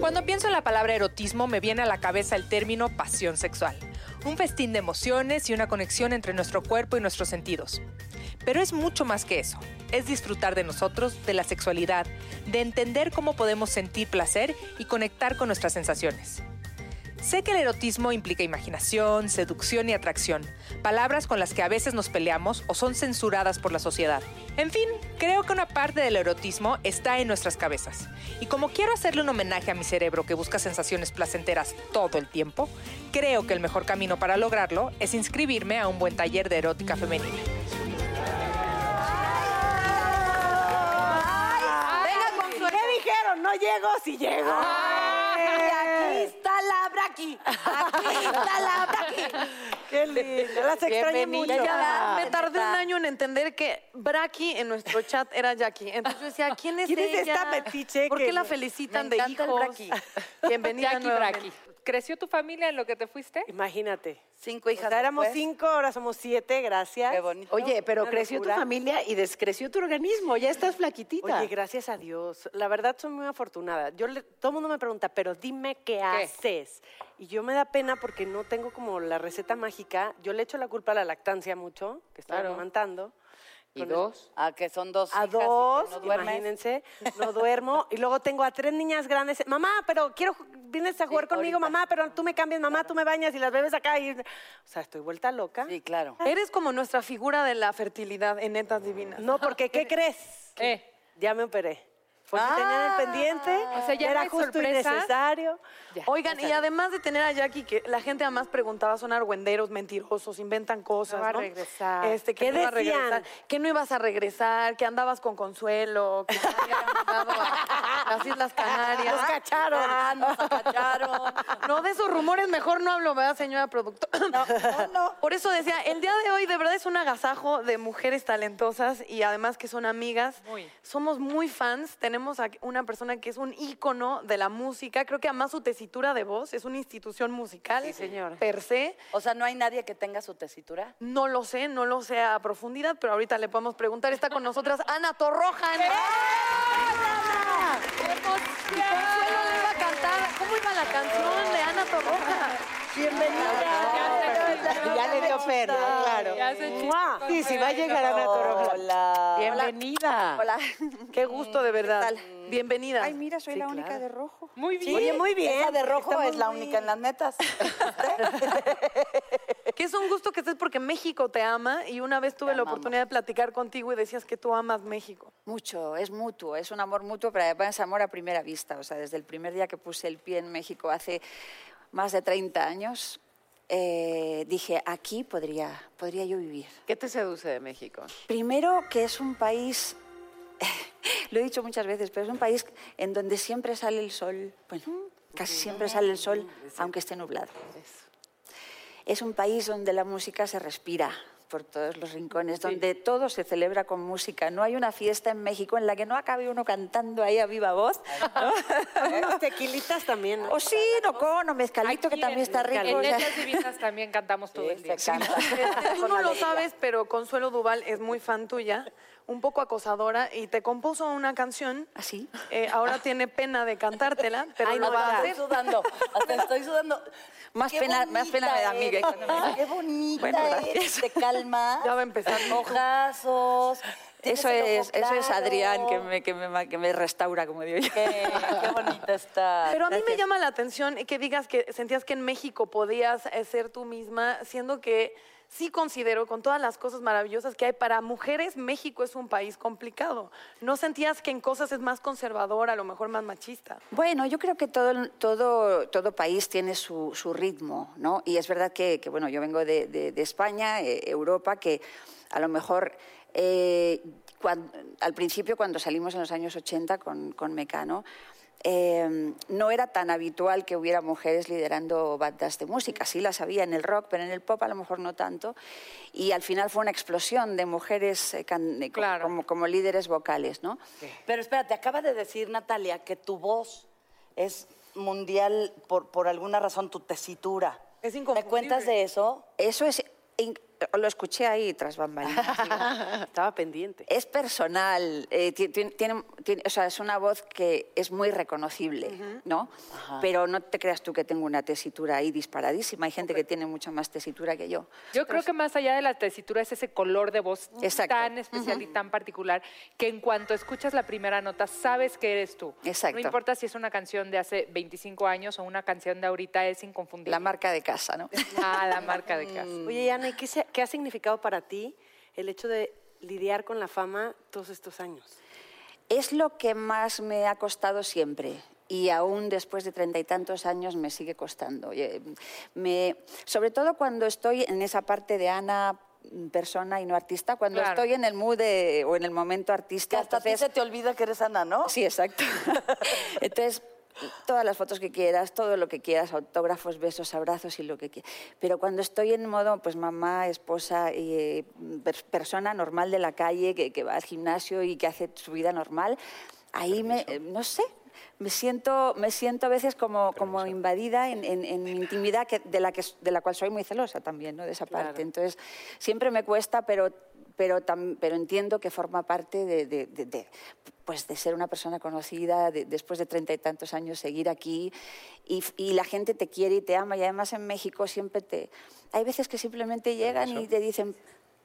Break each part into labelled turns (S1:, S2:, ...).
S1: Cuando pienso en la palabra erotismo me viene a la cabeza el término pasión sexual, un festín de emociones y una conexión entre nuestro cuerpo y nuestros sentidos. Pero es mucho más que eso, es disfrutar de nosotros, de la sexualidad, de entender cómo podemos sentir placer y conectar con nuestras sensaciones. Sé que el erotismo implica imaginación, seducción y atracción, palabras con las que a veces nos peleamos o son censuradas por la sociedad. En fin, creo que una parte del erotismo está en nuestras cabezas. Y como quiero hacerle un homenaje a mi cerebro que busca sensaciones placenteras todo el tiempo, creo que el mejor camino para lograrlo es inscribirme a un buen taller de erótica femenina.
S2: Dijeron? No llego, si llego.
S3: Y aquí está la Braki. Aquí está la Braki.
S2: Qué lindo. Las extraño mucho.
S4: Ya me tardé un año en entender que Braki en nuestro chat era Jackie. Entonces yo decía, ¿quién es
S2: ¿Quién es
S4: ella?
S2: esta metiche
S4: ¿Por
S2: que-
S4: qué la felicitan
S3: Me
S4: de
S3: el
S4: hijos?
S3: Braki.
S4: Bienvenida
S1: Jackie
S4: nuevamente.
S1: Braki. ¿Creció tu familia en lo que te fuiste?
S2: Imagínate.
S3: Cinco
S2: O
S3: hijas.
S2: sea, éramos
S3: después.
S2: cinco, ahora somos siete, gracias.
S3: Qué bonito.
S5: Oye, pero
S2: Una
S5: creció
S2: locura.
S5: tu familia y descreció tu organismo. Ya estás flaquitita.
S2: Oye, gracias a Dios. La verdad, soy muy afortunada. Yo le- todo el mundo me pregunta, pero dime qué, haces. Y yo me da pena porque no tengo como la receta mágica. Yo le echo la culpa a la lactancia mucho, que estoy
S3: Claro.
S2: amamantando.
S5: ¿Y dos?
S3: A que son dos
S2: A
S3: hijas y que
S2: dos,
S3: no duermes.
S2: imagínense, no duermo. Y luego tengo a tres niñas grandes. Mamá, pero quiero, vienes a jugar conmigo,
S3: ahorita.
S2: mamá, pero tú me cambias, mamá, tú me bañas y las bebes acá. Y... O sea, estoy vuelta loca.
S3: Sí, claro.
S4: Eres como nuestra figura de la fertilidad en Netas Divinas.
S2: No, porque ¿qué crees?
S1: ¿Qué?
S2: Ya me operé. Porque tenía el pendiente,
S1: O sea, ya no
S2: era justo y
S1: sorpresa.
S2: necesario.
S4: Oigan, y además de tener a Jackie, que la gente además preguntaba, son argüenderos, mentirosos, inventan cosas,
S2: No va a
S4: ¿no?
S2: regresar.
S4: Este, que
S2: ¿Qué
S4: no a regresar, que no ibas a regresar, que andabas con Consuelo, que se habían mudado a las Islas Canarias.
S2: Nos cacharon.
S4: Ah, nos cacharon. No, de esos rumores mejor no hablo, ¿verdad, señora productora? No, no, Por eso decía, el día de hoy de verdad es un agasajo de mujeres talentosas y además que son amigas.
S1: Muy.
S4: Somos muy fans, tenemos a una persona que es un ícono de la música, creo que además su tesitura de voz es una institución musical.
S2: Sí, señor.
S4: Per se.
S3: O sea, no hay nadie que tenga su tesitura.
S4: No lo sé, no lo sé a profundidad, pero ahorita le podemos preguntar. Está con nosotras Ana cantar. ¿Cómo iba la canción de Ana Torroja?
S5: Bienvenida. Pena, claro.
S2: ¡Mua! Sí, sí, va a llegar Ana Torroja.
S3: Hola.
S5: Bienvenida.
S3: Hola.
S4: Qué gusto, de verdad. Bienvenida.
S6: Ay, mira, soy la única de rojo.
S1: Muy bien.
S2: Oye, muy bien.
S3: Esa de rojo
S2: Estamos
S3: es la
S2: muy-
S3: única en las netas.
S4: Que es un gusto que estés porque México te ama y una vez tuve
S3: Te
S4: la
S3: amamos.
S4: oportunidad de platicar contigo y decías que tú amas México.
S6: Mucho, es mutuo, es un amor mutuo, pero además es amor a primera vista. O sea, desde el primer día que puse el pie en México hace más de 30 años, eh, dije, aquí podría, podría yo vivir.
S5: ¿Qué te seduce de México?
S6: Primero, que es un país, lo he dicho muchas veces, pero es un país en donde siempre sale el sol. Bueno, Casi siempre sale el sol, aunque esté nublado. Es un país donde la música se respira por todos los rincones, donde todo se celebra con música. No hay una fiesta en México en la que no acabe uno cantando ahí a viva voz. ¿no?
S2: Unos tequilitas también. ¿no?
S6: O sí, no con, o mezcalito, que también
S1: en-
S6: está rico.
S1: En
S6: o sea.
S1: Letras Divinas también cantamos todo el día.
S5: Se canta.
S4: Tú no lo sabes, pero Consuelo Duval es muy fan tuya, un poco acosadora, y te compuso una canción.
S6: ¿Así?
S4: Eh, ahora tiene pena de cantártela, pero
S2: Ay,
S4: lo
S2: no,
S4: va a hacer.
S3: Estoy sudando, hasta estoy sudando.
S6: Más
S3: Qué
S6: pena- más pena me da
S3: eres, Qué bonita
S6: Bueno,
S3: eres, te calma.
S4: Ya va a empezar.
S3: Ojazos.
S6: Eso es, eso es. Adrián que me, que, me, que me restaura, como digo yo.
S3: Qué, qué bonita está.
S4: Pero a mí me llama la atención que digas que sentías que en México podías eh, ser tú misma, siendo que sí considero, con todas las cosas maravillosas que hay para mujeres, México es un país complicado. ¿No sentías que en cosas es más conservador, a lo mejor más machista?
S6: Bueno, yo creo que todo, todo, todo país tiene su, su ritmo, ¿no? Y es verdad que, bueno, yo vengo de, de- España, eh, Europa, que a lo mejor eh, al principio, cuando salimos en los años 80 con, con Mecano, eh, no era tan habitual que hubiera mujeres liderando bandas de música. Sí las había en el rock, pero en el pop a lo mejor no tanto. Y al final fue una explosión de mujeres eh, can- eh,
S1: Claro.
S6: como, como líderes vocales, ¿no?
S3: Pero espérate, acaba de decir Natalia que tu voz es mundial por, por alguna razón, tu tesitura.
S4: Es
S3: ¿Me cuentas de eso?
S6: Eso es, in- lo escuché ahí tras bambalinas.
S2: Estaba pendiente.
S6: es personal, eh, tiene, tiene- o sea, es una voz que es muy reconocible, ¿no? Pero no te creas tú que tengo una tesitura ahí disparadísima. Hay gente que tiene mucha más tesitura que yo.
S1: Yo creo que más allá de la tesitura es ese color de voz
S6: Exacto.
S1: tan especial y tan particular que en cuanto escuchas la primera nota sabes que eres tú.
S6: Exacto.
S1: No importa si es una canción de hace 25 años o una canción de ahorita, es inconfundible.
S6: La marca de casa, ¿no?
S1: Ah, la marca de casa.
S2: Oye, Ana, ¿y qué, se- qué ha significado para ti el hecho de lidiar con la fama todos estos años?
S6: Es lo que más me ha costado siempre. Y aún después de treinta y tantos años me sigue costando. Me, sobre todo cuando estoy en esa parte de Ana persona y no artista, cuando
S1: Claro.
S6: estoy en el mood de- o en el momento
S3: Que
S6: artista.
S3: hasta a ti
S6: entonces-
S3: se te olvida que eres Ana, ¿no?
S6: Sí, exacto. Entonces, todas las fotos que quieras, todo lo que quieras, autógrafos, besos, abrazos y lo que quieras. Pero cuando estoy en modo, pues mamá, esposa, eh, per- persona normal de la calle, que, que va al gimnasio y que hace su vida normal, ahí me, eh, no sé, me siento, me siento a veces como, como invadida en, en- en mi intimidad, que, de, la que, de la cual soy muy celosa también, ¿no? de esa parte. Entonces, siempre me cuesta, pero, pero, tam- pero entiendo que forma parte de, de- de- de, pues de ser una persona conocida, de- después de treinta y tantos años seguir aquí, y, y la gente te quiere y te ama, y además en México siempre te... Hay veces que simplemente llegan y te dicen,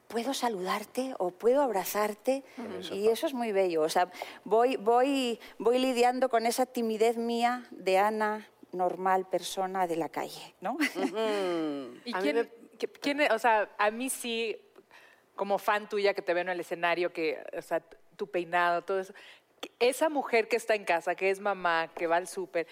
S6: ¿puedo saludarte o puedo abrazarte? Y eso es muy bello. O sea, voy, voy, voy lidiando con esa timidez mía de Ana, normal persona de la calle, ¿no?
S1: ¿Y
S2: A mí
S1: quién,
S2: me-
S1: qué- quién es? o sea, a mí sí, como fan tuya que te veo en el escenario, que, o sea, tu peinado, todo eso, esa mujer que está en casa, que es mamá, que va al súper,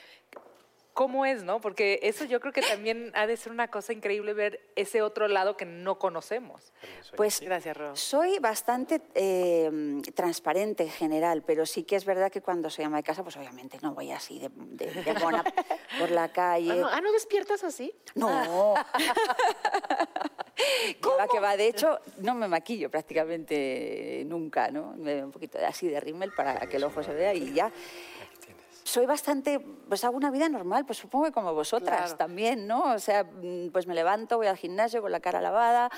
S1: ¿cómo es, no? Porque eso yo creo que también ha de ser una cosa increíble ver ese otro lado que no conocemos.
S6: Pues
S2: Gracias, Ro.
S6: soy bastante eh, transparente en general, pero sí que es verdad que cuando soy ama de casa, pues obviamente no voy así de, de- de mona por la calle.
S5: Ah, no, ah, ¿no despiertas así?
S6: No. Que va, que va. De hecho, no me maquillo prácticamente nunca, ¿no? Me doy un poquito de así de rímel para que el ojo se vea y ya. Soy bastante, pues hago una vida normal, pues supongo que como vosotras
S2: Claro.
S6: también, ¿no? O sea, mm, pues me levanto, voy al gimnasio con la cara lavada,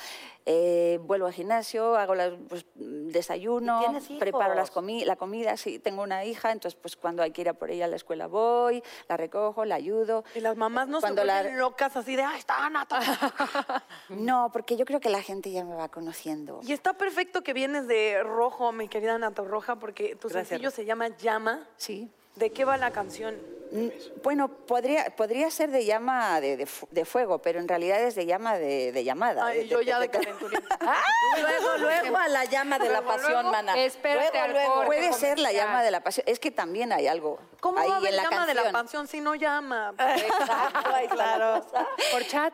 S6: eh, vuelvo al gimnasio, hago las, pues, mm, desayuno,
S3: ¿Y tienes
S6: preparo las comi- la comida, sí, tengo una hija, entonces pues cuando hay que ir a por ella a la escuela voy, la recojo, la ayudo.
S4: Y las mamás no
S6: Cuando
S4: se
S6: la-
S4: vuelven locas así de, ¡ay, está Ana!
S6: No, porque yo creo que la gente ya me va conociendo.
S4: y está perfecto que vienes de rojo, mi querida Ana Torroja, porque tu
S2: Gracias,
S4: sencillo se llama Llama.
S6: Sí.
S4: ¿De qué va la canción?
S6: Mm, Bueno, podría, podría ser de llama de, de fu- de fuego, pero en realidad es de llama de, de llamada.
S4: Ay,
S6: de-
S4: yo
S6: de-
S4: ya
S6: de-
S4: calenturía.
S3: Luego, luego a la llama de la pasión, mana.
S1: espérate
S3: luego, luego.
S6: Puede ser la llama de la pasión. Es que también hay algo
S4: ¿Cómo
S6: ahí
S4: va a haber
S6: en la
S4: llama de la pasión si no llama?
S3: Exacto, ahí cosa.
S1: Por chat.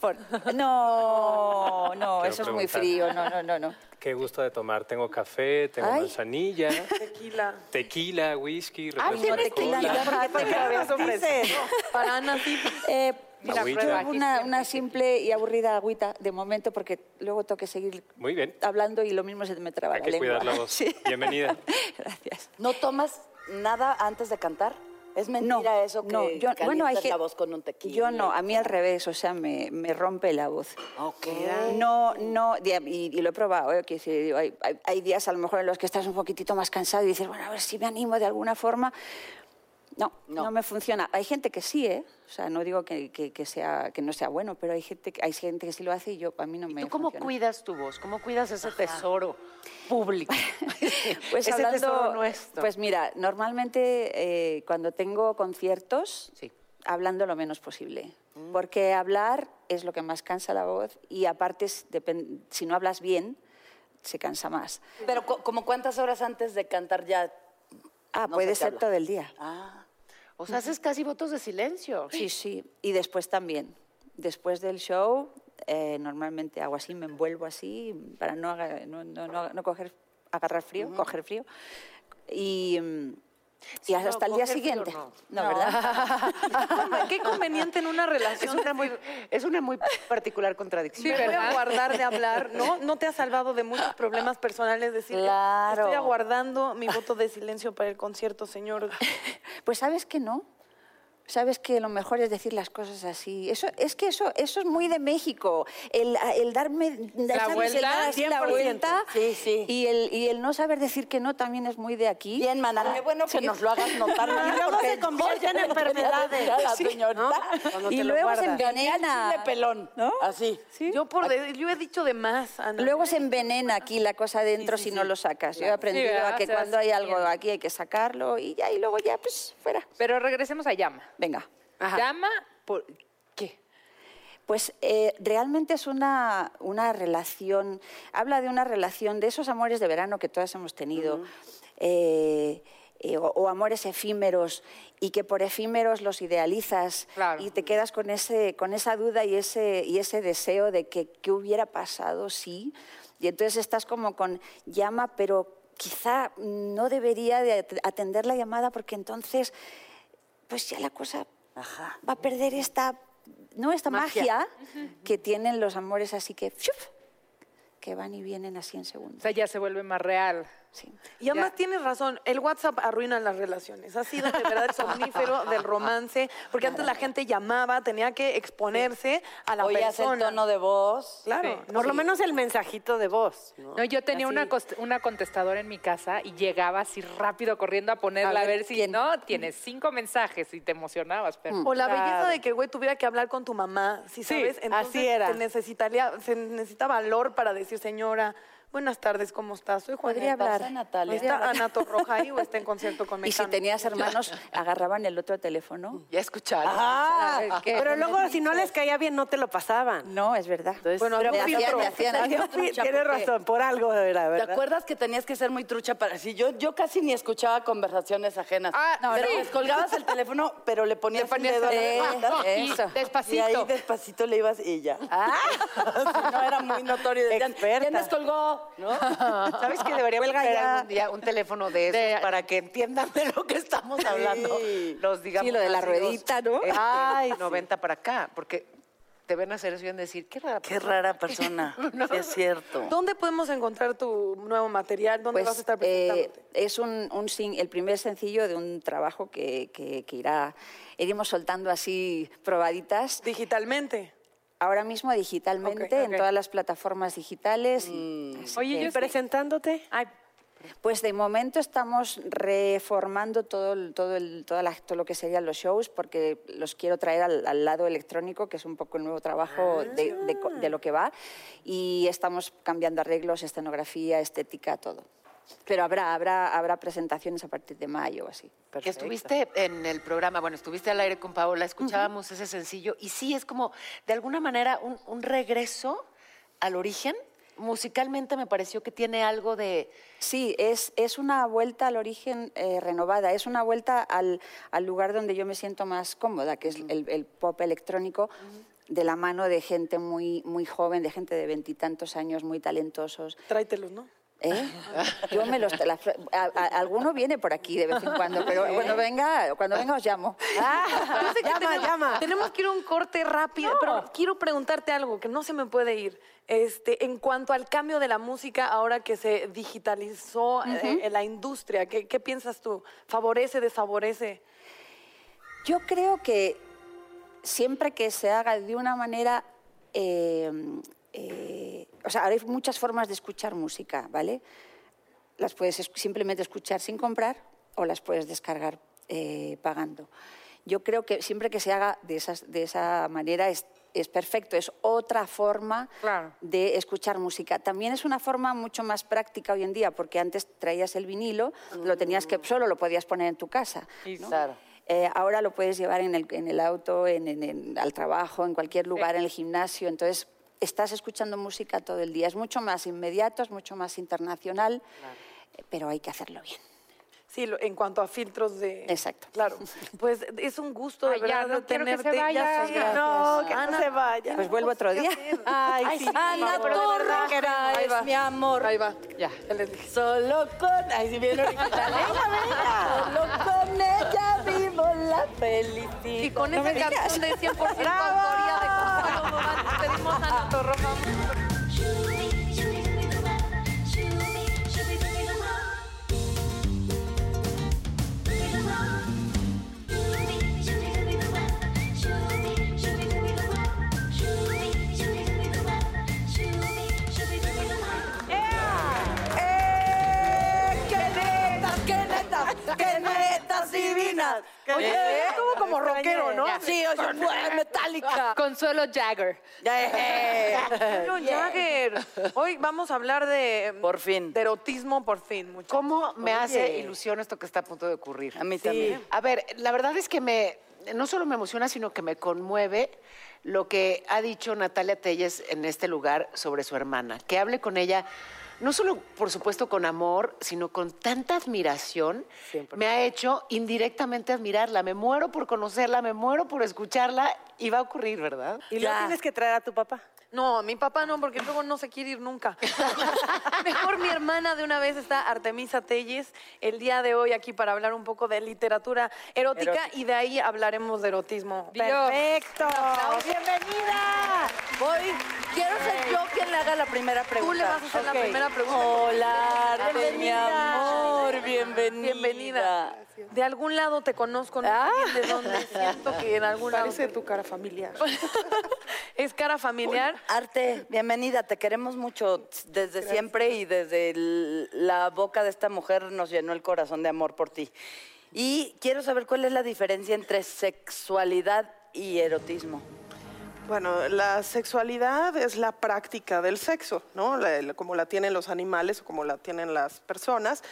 S6: Por- No, no,
S7: Quiero
S6: eso es muy frío. No, no, no, no.
S7: ¿Qué gusto de tomar? Tengo café, tengo
S6: Ay.
S7: manzanilla,
S4: Tequila.
S7: tequila, whisky,
S6: Ah,
S7: refresco
S6: ¿tienes
S7: de cola.
S6: tequila?
S2: ¿Por qué te?
S4: Para Ana, sí.
S6: Eh,
S7: Mira,
S6: yo
S7: prueba,
S6: una, una simple y aburrida agüita de momento porque luego tengo que seguir
S7: Muy bien.
S6: hablando y lo mismo se me traba
S7: Hay
S6: la
S7: que
S6: lengua.
S7: cuidar la voz.
S6: Sí.
S7: Bienvenida.
S6: Gracias.
S3: ¿No tomas nada antes de cantar? ¿Es mentira
S6: No,
S3: eso que
S6: no, yo- bueno, hay
S3: la voz con un tequila?
S6: Yo no, a mí al revés, o sea, me, me rompe la voz.
S3: Ok.
S6: No, no, y, y lo he probado, ¿eh? Hay días a lo mejor en los que estás un poquitito más cansado y dices, bueno, a ver si me animo de alguna forma. No, no, me funciona. Hay gente que sí, ¿eh? O sea, no digo que, que- que sea, que no sea bueno, pero hay gente, que- hay gente que sí lo hace y yo, a mí no me
S5: ¿Tú cómo
S6: funciona.
S5: cuidas tu voz? ¿Cómo cuidas ese tesoro público?
S6: Pues
S5: ese
S6: hablando,
S5: tesoro nuestro.
S6: Pues mira, normalmente eh, cuando tengo conciertos,
S5: Sí.
S6: hablando lo menos posible. Porque hablar es lo que más cansa la voz y aparte, si no hablas bien, se cansa más.
S3: Pero co- como cuántas horas antes de cantar ya...
S6: Ah,
S3: No
S6: puede
S3: se
S6: ser
S3: habla.
S6: todo el día.
S3: Ah,
S5: O sea, haces casi votos de silencio.
S6: Sí, sí. Y después también. Después del show, eh, normalmente hago así, me envuelvo así para no, no, no- no- coger, agarrar frío, coger frío. Y, y
S5: Sí,
S6: hasta
S5: no,
S6: el día siguiente.
S5: no.
S6: No, ¿verdad?
S4: Qué conveniente en una
S5: Es
S4: relación.
S5: una muy, es una muy particular contradicción.
S4: voy a guardar de hablar, ¿no? No te ha salvado de muchos problemas personales decir,
S6: Claro.
S4: estoy aguardando mi voto de silencio para el concierto, señor.
S6: Pues sabes que no. Sabes que lo mejor es decir las cosas así. Eso, es que eso, eso es muy de México. El, el darme ¿sabes?
S1: vuelta,
S6: El dar la
S2: 100%.
S6: vuelta.
S3: Sí, sí.
S6: Y el, y el no saber decir que no también es muy de aquí.
S3: Bien, mana, qué bueno que nos lo hagas notar.
S2: Y luego se convierte en enfermedades.
S3: la
S6: Y luego se envenena.
S3: Chile pelón,
S6: ¿No?
S3: Así.
S4: Yo, por yo he dicho de más, Ana.
S6: Luego se envenena aquí la cosa dentro si no lo sacas. Yo he aprendido a que cuando hay algo aquí hay que sacarlo y ya, y luego ya, pues, fuera.
S1: Pero regresemos a Llama.
S6: Venga.
S1: Llama, por, ¿qué?
S6: Pues eh, realmente es una, una relación, habla de una relación, de esos amores de verano que todas hemos tenido, eh, eh, o, o amores efímeros, y que por efímeros los idealizas
S1: Claro.
S6: y te quedas con, ese, con esa duda y ese, y ese deseo de que qué hubiera pasado, sí. Y entonces estás como con llama, pero quizá no debería de at- atender la llamada porque entonces, pues ya la cosa
S3: Ajá.
S6: va a perder esta, no esta magia, que tienen los amores así que, que van y vienen así en
S1: O
S6: segundos.
S1: sea, ya se vuelve más real.
S6: Sí.
S4: Y además tienes razón, el WhatsApp arruina las relaciones. Ha sido de verdad el somnífero del romance, porque antes la gente llamaba, tenía que exponerse a la
S3: Oías el
S4: persona.
S3: tono de voz.
S4: Claro.
S1: Sí.
S4: no,
S2: Por lo menos el mensajito de voz. ¿no?
S1: No, yo tenía una,
S2: Así.
S1: una contestadora en mi casa y llegaba así rápido corriendo a ponerla
S6: A
S1: a
S6: ver
S1: si
S6: quién.
S1: no, tienes cinco mensajes y te emocionabas, pero
S4: O la belleza de que el güey tuviera que hablar con tu mamá, si
S2: Sí,
S4: sabes, entonces
S2: así era.
S4: Se, necesitaría, se necesita valor para decir, señora, buenas tardes, ¿cómo estás? Soy Juanita.
S6: Podría hablar.
S3: pasa, Natalia?
S4: ¿Está Ana Torroja ahí o está en concierto con
S6: Y si
S4: Mecano?
S6: tenías hermanos, agarraban el otro teléfono.
S5: Ya escucharon.
S2: Ah,
S6: ¿qué?
S2: pero luego si no les caía bien no te lo pasaban.
S6: No, es verdad.
S2: Entonces,
S4: Bueno,
S6: Pero me hacían-
S4: filtro.
S6: me hacían-
S2: Hacían
S3: trucha,
S2: fi- Tienes
S3: porque-
S2: razón, por algo era,
S3: ¿Te
S2: ¿verdad?
S3: acuerdas que tenías que ser muy trucha para sí? Yo, yo casi ni escuchaba conversaciones ajenas.
S1: Ah, no,
S3: pero
S1: sí.
S3: descolgabas el teléfono, pero le ponías,
S1: ponías
S3: el dedo a la
S6: Eh, eso.
S1: despacito.
S3: Y ahí despacito le ibas y ya. Si no era muy notorio. Decían,
S2: Experta.
S3: ¿quién descolgó? ¿No?
S5: ¿Sabes que debería haber
S2: ya.
S5: algún día un teléfono de esos
S1: De-
S5: para que entiendan de lo que estamos hablando? Los, digamos,
S6: Sí, lo de la ruedita, ¿no?
S5: este,
S3: Ay, sí.
S5: 90 para acá, porque te ven hacer eso y van a decir, qué rara
S3: Qué rara persona. Sí, es cierto.
S4: ¿Dónde podemos encontrar tu nuevo material? ¿Dónde
S6: Pues
S4: vas a estar
S6: eh,
S4: presentándote?
S6: es un, un sing- el primer sencillo de un trabajo que, que- que irá, iremos soltando así probaditas.
S4: Digitalmente.
S6: Ahora mismo digitalmente,
S4: Ok,
S6: en
S4: ok.
S6: todas las plataformas digitales. Así
S1: Oye,
S2: ¿Y presentándote?
S1: Ay,
S6: Pues de momento estamos reformando todo, el- todo, el- toda la- todo lo que serían los shows porque los quiero traer al, al lado electrónico, que es un poco el nuevo trabajo de, de co- de lo que va. Y estamos cambiando arreglos, escenografía, estética, todo. Pero habrá, habrá, habrá presentaciones a partir de mayo o así.
S5: Que estuviste en el programa, bueno, estuviste al aire con Paola, escuchábamos ese sencillo y sí es como, de alguna manera, un, un regreso al origen. Musicalmente me pareció que tiene algo de...
S6: Sí, es, es una vuelta al origen eh, renovada, es una vuelta al, al lugar donde yo me siento más cómoda, que es el, el pop electrónico. de la mano de gente muy, muy joven, de gente de veintitantos años, muy talentosos.
S4: Tráetelos, ¿no?
S6: ¿Eh? Yo me los... la- a- a- alguno viene por aquí de vez en cuando, pero cuando venga, cuando venga os llamo.
S4: Yo sé que
S2: Llama,
S4: tenemos,
S2: llama.
S4: tenemos que ir a un corte rápido, pero quiero preguntarte algo que no se me puede ir. Este, en cuanto al cambio de la música ahora que se digitalizó eh, en la industria, ¿qué, qué piensas tú? ¿Favorece, desfavorece?
S6: Yo creo que siempre que se haga de una manera... eh, eh, o sea, ahora hay muchas formas de escuchar música, ¿vale? Las puedes es- simplemente escuchar sin comprar o las puedes descargar eh, pagando. Yo creo que siempre que se haga de, esas, de esa manera es, es perfecto, es otra forma
S1: Claro.
S6: de escuchar música. También es una forma mucho más práctica hoy en día, porque antes traías el vinilo, lo tenías que solo lo podías poner en tu casa. ¿no?
S3: Claro.
S6: Eh, ahora lo puedes llevar en el, en el auto, en, en- en- al trabajo, en cualquier lugar, en el gimnasio. Entonces, estás escuchando música todo el día. Es mucho más inmediato, es mucho más internacional, eh, pero hay que hacerlo bien.
S4: Sí, en cuanto a filtros de...
S6: Exacto.
S4: Claro. Pues es un gusto, de
S1: Ay, ya,
S4: verdad,
S1: no quiero que se
S4: tenerte.
S1: vaya.
S4: Ya.
S2: No, que no
S4: Ana,
S2: se vaya.
S6: Pues vuelvo otro día.
S2: Ay, sí.
S3: Ana
S4: pero de verdad,
S3: Torroja
S4: ahí va.
S3: mi amor.
S4: Ahí va.
S1: Ya.
S4: Ya les dije.
S3: Solo con... Ay, si bien original. Venga, venga. Solo con ella vivo la felicidad.
S4: Y con esa canción de 100% autoría de Ana Torroja.
S3: ¡Eh! ¡Qué netas, qué netas, qué netas divinas!
S4: Oye, estuvo como rockero, ¿no?
S3: Sí, oye, metálica.
S1: Consuelo Jagger.
S4: Bueno, Jagger. Hoy vamos a hablar de...
S3: Por fin.
S4: De erotismo, por fin, muchachos.
S5: ¿Cómo me hace ilusión esto que está a punto de ocurrir?
S3: A mí también.
S5: A ver, la verdad es que me, no solo me emociona, sino que me conmueve lo que ha dicho Natalia Telles en este lugar sobre su hermana. Que hable con ella, no solo, por supuesto, con amor, sino con tanta admiración. Me ha hecho indirectamente admirarla. Me muero por conocerla, me muero por escucharla y va a ocurrir, ¿verdad?
S2: Y luego
S3: Ya.
S2: tienes que traer a tu papá.
S4: No, mi papá no, porque luego no se quiere ir nunca. Mejor mi hermana de una vez está Artemisa Telles el día de hoy aquí para hablar un poco de literatura erótica y de ahí hablaremos de erotismo.
S2: Perfecto.
S3: ¡Bienvenida! Voy, quiero ser yo quien le haga la primera pregunta.
S4: Tú le vas a hacer la primera pregunta.
S3: Hola, Arte, mi amor, bienvenida.
S4: Bienvenida. De algún lado te conozco, no bien de dónde. Siento que en algún lado.
S2: Parece tu cara familiar.
S4: Es cara familiar.
S3: Arte, bienvenida, te queremos mucho desde siempre y desde el- la boca de esta mujer nos llenó el corazón de amor por ti. Y quiero saber cuál es la diferencia entre sexualidad y erotismo.
S8: Bueno, la sexualidad es la práctica del sexo, ¿no? La- la- como la tienen los animales o como la tienen las personas,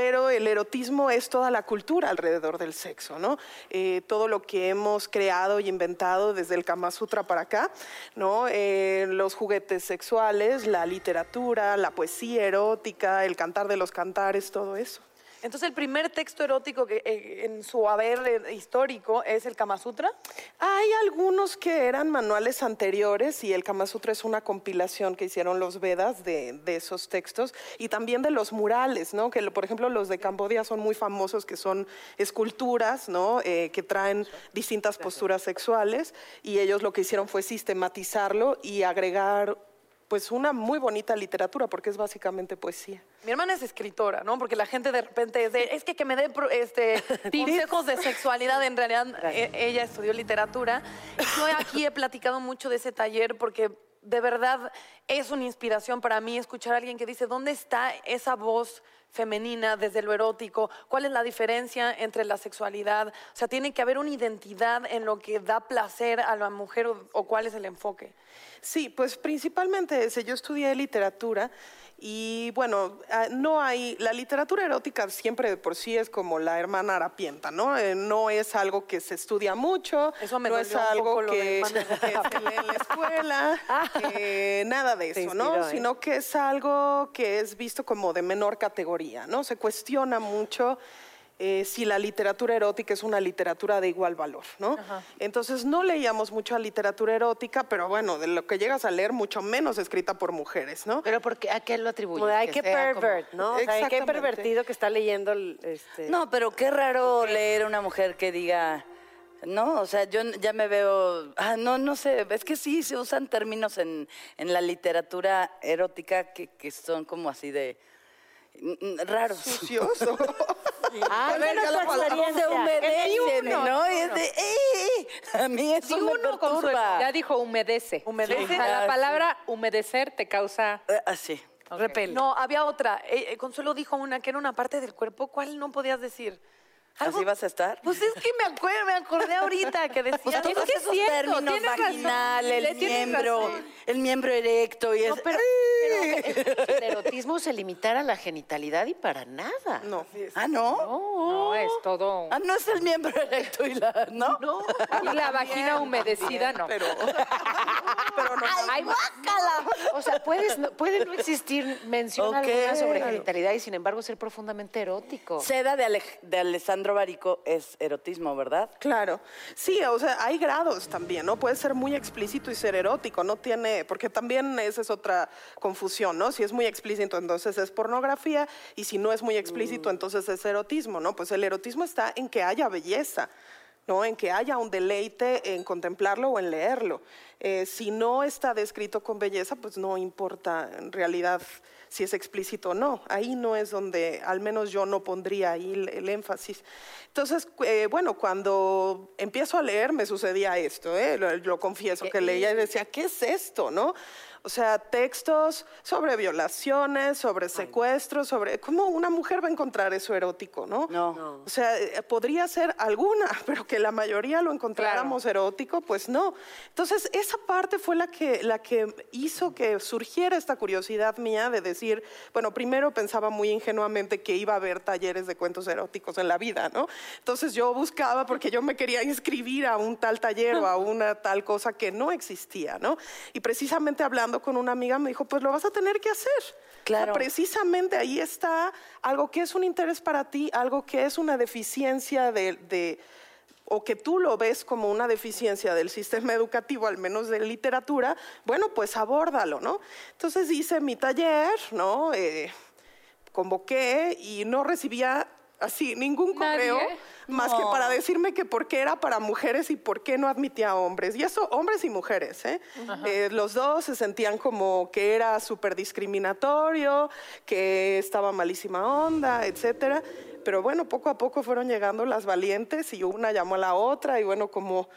S8: pero el erotismo es toda la cultura alrededor del sexo, ¿no? Eh, todo lo que hemos creado y inventado desde el Kama Sutra para acá, ¿no? Eh, los juguetes sexuales, la literatura, la poesía erótica, el cantar de los cantares, todo eso.
S4: Entonces, el primer texto erótico que eh, en su haber eh, histórico es el Kama Sutra.
S8: Hay algunos que eran manuales anteriores y el Kama Sutra es una compilación que hicieron los Vedas de, esos textos y también de los murales, ¿no? Que por ejemplo los de Cambodia son muy famosos, que son esculturas, ¿no? Eh, que traen distintas posturas sexuales y ellos lo que hicieron fue sistematizarlo y agregar pues una muy bonita literatura porque es básicamente poesía.
S4: Mi hermana es escritora, ¿no? Porque la gente de repente es de, es que que me dé pro- este, consejos de sexualidad. En realidad, e- ella estudió literatura. Yo aquí he platicado mucho de ese taller porque de verdad es una inspiración para mí escuchar a alguien que dice, ¿dónde está esa voz femenina desde lo erótico? ¿Cuál es la diferencia entre la sexualidad? O sea, tiene que haber una identidad en lo que da placer a la mujer o, cuál es el enfoque.
S8: Sí, pues principalmente ese. Yo estudié literatura y bueno, ah, no hay, la literatura erótica siempre de por sí es como la hermana harapienta, ¿no? Eh, no es algo que se estudia mucho,
S4: Eso me
S8: no es algo que, se lee en la escuela, eh, nada de eso, ¿no?
S2: ¿eh?
S8: Sino que es algo que es visto como de menor categoría, ¿no? Se cuestiona mucho eh, si la literatura erótica es una literatura de igual valor, ¿no? Entonces no leíamos mucha literatura erótica, pero bueno, de lo que llegas a leer, mucho menos escrita por mujeres, ¿no?
S5: Pero porque, ¿a qué lo atribuyes?
S2: Como de, ay,
S5: Que
S2: qué
S5: sea como-
S2: pervert, ¿no? O sea, qué pervertido que está leyendo el, este...
S3: No, pero qué raro leer una mujer que diga, no, o sea, yo ya me veo, ah, no, no sé, es que sí se usan términos en, en la literatura erótica que, que son como así de raros.
S8: Sucios.
S2: Ah,
S8: ¿Cuál sería la palabra?
S3: Se humedecen,
S1: uno,
S3: ¿no? es de, "Eh, a mí eso me perturba.
S1: Ya dijo humedece.
S4: Humedece.
S1: O sea, la
S3: Ah,
S1: palabra humedecer te causa
S3: Eh, Así.
S2: repele.
S4: No, había otra. Eh, eh, Consuelo dijo una que era una parte del cuerpo. ¿Cuál no podías decir? Algo-
S3: ¿Así vas a estar?
S4: Pues es que me acuerdo, me acordé ahorita que decía.
S3: Pues todos
S1: que es
S3: esos
S1: cierto,
S3: términos,
S1: razón,
S3: vaginal, el miembro,
S1: razón.
S3: el miembro erecto y es...
S5: pero, pero el erotismo se limitara a la genitalidad y para nada.
S8: No.
S3: Ah, ¿no?
S1: No, es todo.
S3: Ah, no es el miembro erecto y la... ¿No?
S4: No.
S1: Y la vagina humedecida, no.
S8: Pero, pero no.
S5: Ay, O sea, puedes, no- puede no existir mención
S3: Ok.
S5: alguna sobre genitalidad y sin embargo ser profundamente erótico.
S3: Seda de, Ale- de Alessandro Barico es erotismo, ¿verdad?
S8: Claro, sí, o sea, hay grados también, ¿no? Puede ser muy explícito y ser erótico, no tiene, porque también esa es otra confusión, ¿no? Si es muy explícito, entonces es pornografía, y si no es muy explícito, entonces es erotismo, ¿no? Pues el erotismo está en que haya belleza. ¿no? En que haya un deleite en contemplarlo o en leerlo. Eh, si no está descrito con belleza, pues no importa en realidad si es explícito o no. Ahí no es donde, al menos yo no pondría ahí el, el énfasis. Entonces, eh, bueno, cuando empiezo a leer me sucedía esto, ¿eh? lo, lo confieso, que leía y decía, ¿qué es esto? ¿no? O sea, textos sobre violaciones, sobre secuestros, sobre... ¿Cómo una mujer va a encontrar eso erótico, no?
S3: No.
S8: O sea, eh, podría ser alguna, pero que la mayoría lo encontráramos erótico, pues no. Entonces, esa parte fue la que, la que hizo que surgiera esta curiosidad mía de decir, bueno, primero pensaba muy ingenuamente que iba a haber talleres de cuentos eróticos en la vida, ¿no? Entonces yo buscaba porque yo me quería inscribir a un tal taller o a una tal cosa que no existía, ¿no? Y precisamente hablando con una amiga me dijo, pues lo vas a tener que hacer.
S3: Claro.
S8: O sea, precisamente ahí está algo que es un interés para ti, algo que es una deficiencia de, de- o que tú lo ves como una deficiencia del sistema educativo, al menos de literatura, bueno, pues abórdalo, ¿no? Entonces hice mi taller, ¿no? Eh, convoqué y no recibía así ningún correo
S1: Nadie.
S8: más que para decirme que por qué era para mujeres y por qué no admitía hombres. Y eso, hombres y mujeres, ¿eh? Eh, los dos se sentían como que era súper discriminatorio, que estaba malísima onda, etcétera. Pero bueno, poco a poco fueron llegando las valientes y una llamó a la otra y bueno, como,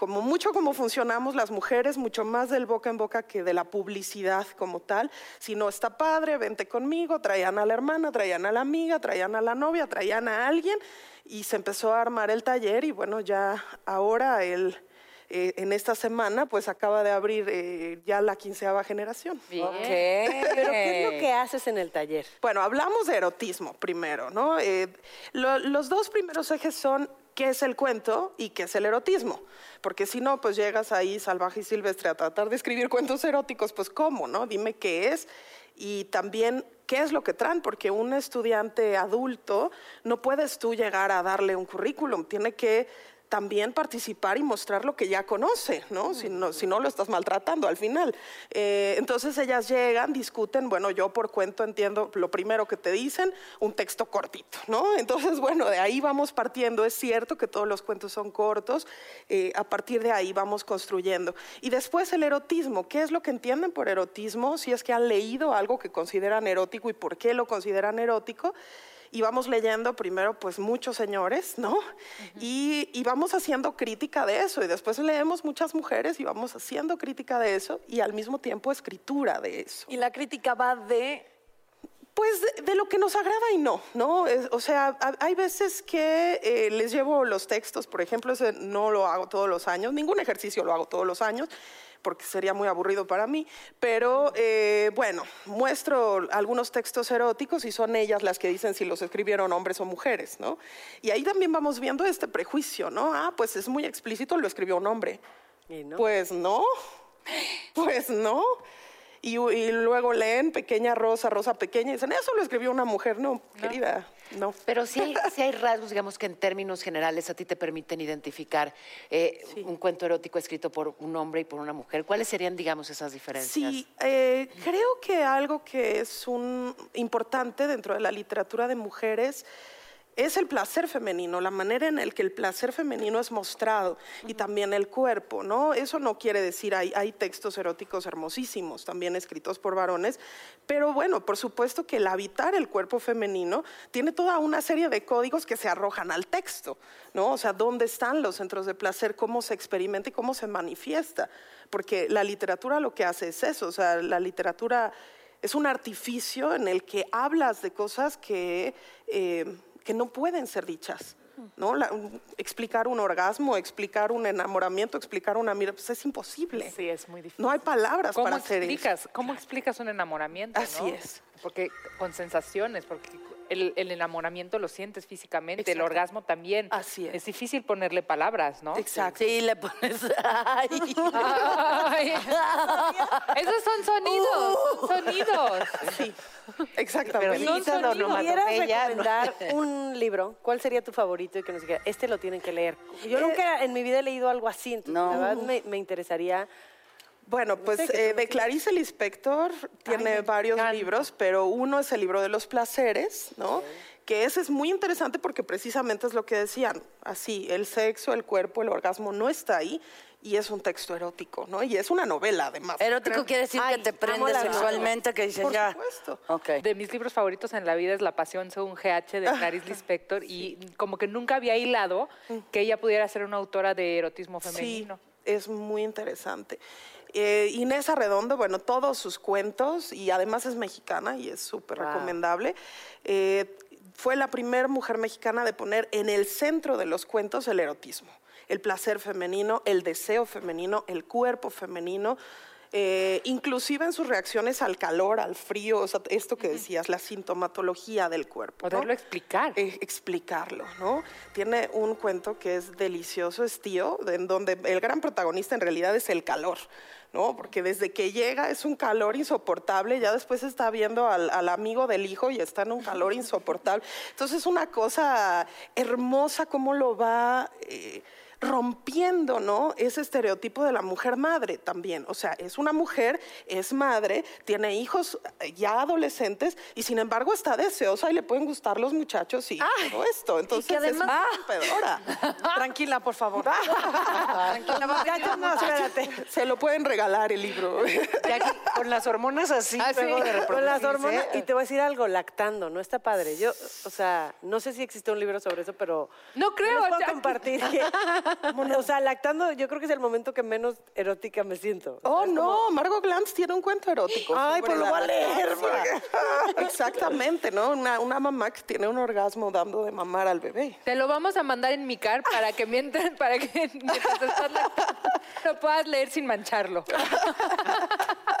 S8: como mucho como funcionamos las mujeres, mucho más del boca en boca que de la publicidad como tal. Si no está padre, vente conmigo, traían a la hermana, traían a la amiga, traían a la novia, traían a alguien y se empezó a armar el taller y bueno, ya ahora el, eh, en esta semana pues acaba de abrir eh, ya la quinceava generación.
S2: ¿Pero qué es lo que haces en el taller?
S8: Bueno, hablamos de erotismo primero, ¿no? Eh, lo- los dos primeros ejes son qué es el cuento y qué es el erotismo. Porque si no, pues llegas ahí salvaje y silvestre a tratar de escribir cuentos eróticos, pues ¿cómo, no? Dime qué es y también qué es lo que traen, porque un estudiante adulto no puedes tú llegar a darle un currículum, tiene que también participar y mostrar lo que ya conoce, ¿no? Si no, lo estás maltratando al final. Eh, entonces ellas llegan, discuten, bueno, yo por cuento entiendo lo primero que te dicen, un texto cortito, ¿no? Entonces, bueno, de ahí vamos partiendo. Es cierto que todos los cuentos son cortos, eh, a partir de ahí vamos construyendo. Y después el erotismo, ¿qué es lo que entienden por erotismo? Si es que han leído algo que consideran erótico y por qué lo consideran erótico y vamos leyendo primero pues muchos señores, ¿no? y, y vamos haciendo crítica de eso y después leemos muchas mujeres y vamos haciendo crítica de eso y al mismo tiempo escritura de eso.
S4: Y la crítica va de
S8: Pues de, de lo que nos agrada y no, ¿no? Es- o sea, ha- hay veces que eh, les llevo los textos, por ejemplo, ese no lo hago todos los años, ningún ejercicio lo hago todos los años, porque sería muy aburrido para mí, pero eh, bueno, muestro algunos textos eróticos y son ellas las que dicen si los escribieron hombres o mujeres, ¿no? Y ahí también vamos viendo este prejuicio, ¿no? Ah, pues es muy explícito, lo escribió un hombre.
S2: Y no.
S8: Pues no, pues no. Y, y luego leen Pequeña Rosa, Rosa Pequeña, y dicen, eso lo escribió una mujer. No, querida. No.
S5: Pero sí hay, sí hay rasgos, digamos, que en términos generales a ti te permiten identificar eh, un cuento erótico escrito por un hombre y por una mujer. ¿Cuáles serían, digamos, esas diferencias?
S8: Sí, eh, creo que algo que es un importante dentro de la literatura de mujeres es el placer femenino, la manera en la que el placer femenino es mostrado y también el cuerpo, ¿no? Eso no quiere decir, hay, hay textos eróticos hermosísimos, también escritos por varones, pero bueno, por supuesto que el habitar el cuerpo femenino tiene toda una serie de códigos que se arrojan al texto, ¿no? O sea, ¿dónde están los centros de placer? ¿Cómo se experimenta y cómo se manifiesta? Porque la literatura lo que hace es eso, o sea, la literatura es un artificio en el que hablas de cosas que... eh, que no pueden ser dichas. ¿no? La- explicar un orgasmo, explicar un enamoramiento, explicar una mirada, pues es imposible.
S1: Sí, es muy difícil.
S8: No hay palabras
S1: ¿Cómo
S8: para hacer eso.
S1: explicas, ¿Cómo explicas un enamoramiento?
S8: Así
S1: no?
S8: es.
S1: Porque con sensaciones, porque el, el enamoramiento lo sientes físicamente, el
S8: Exacto.
S1: orgasmo también.
S8: Así es.
S1: Es difícil ponerle palabras, ¿no?
S8: Exacto.
S3: Sí, le pones. Ay.
S1: Ay, esos son sonidos,
S8: Uh.
S1: son sonidos.
S8: Sí, exactamente.
S5: Pero son
S2: si pudieras
S5: onomatopeya, ¿no?
S2: recomendar un libro, ¿cuál sería tu favorito y que nos diga, este lo tienen que leer? Yo
S8: Eh,
S2: nunca en mi vida he leído algo así, entonces
S3: No.
S2: la verdad me, me interesaría.
S8: Bueno, pues
S2: sé,
S8: eh, de Clarice Lispector tiene varios libros, pero uno es el libro de los placeres, ¿no? Que ese es muy interesante porque precisamente es lo que decían, así, el sexo, el cuerpo, el orgasmo no está ahí y es un texto erótico, ¿no? Y es una novela además.
S3: Erótico quiere decir
S2: Ay,
S3: que te prende sexualmente, que dices
S8: Por
S3: ya.
S8: supuesto.
S3: Ok.
S1: De mis libros favoritos en la vida es La Pasión según GH de Clarice Lispector y como que nunca había hilado que ella pudiera ser una autora de erotismo femenino.
S8: Sí, es muy interesante. Eh, Inés Arredondo, bueno, todos sus cuentos, y además es mexicana y es súper
S1: Wow.
S8: recomendable. Eh, fue la primera mujer mexicana de poner en el centro de los cuentos el erotismo, el placer femenino, el deseo femenino, el cuerpo femenino. Eh, inclusive en sus reacciones al calor, al frío, o sea, esto que decías, la sintomatología del cuerpo. ¿no?
S1: Poderlo explicar.
S8: eh, explicarlo, ¿no? Tiene un cuento que es delicioso, es tío, de- en donde el gran protagonista en realidad es el calor, ¿no? Porque desde que llega es un calor insoportable, ya después está viendo al, al amigo del hijo y está en un calor insoportable. Entonces es una cosa hermosa cómo lo va... eh, rompiendo, ¿no? Ese estereotipo de la mujer madre también. O sea, es una mujer, es madre, tiene hijos eh, ya adolescentes y sin embargo está deseosa y le pueden gustar los muchachos y todo esto. Entonces
S2: además-
S8: es rompedora.
S4: Tranquila, por favor.
S2: Muchachos, no, espérate.
S8: Se lo pueden regalar el libro.
S5: Aquí, con las hormonas así,
S1: Ah, sí.
S5: luego de
S2: Con las hormonas, y te voy a decir algo, lactando, no está padre. Yo, o sea, no sé si existe un libro sobre eso, pero
S1: No creo,
S2: les puedo compartir que, o sea, lactando, yo creo que es el momento que menos erótica me siento.
S8: Oh, no, Margot Glantz tiene un cuento erótico.
S2: Ay, pues lo voy a leer.
S8: Exactamente, ¿no? Una, una mamá que tiene un orgasmo dando de mamar al bebé.
S1: Te lo vamos a mandar en mi car para que mientras, para que mientras estás lactando, lo puedas leer sin mancharlo.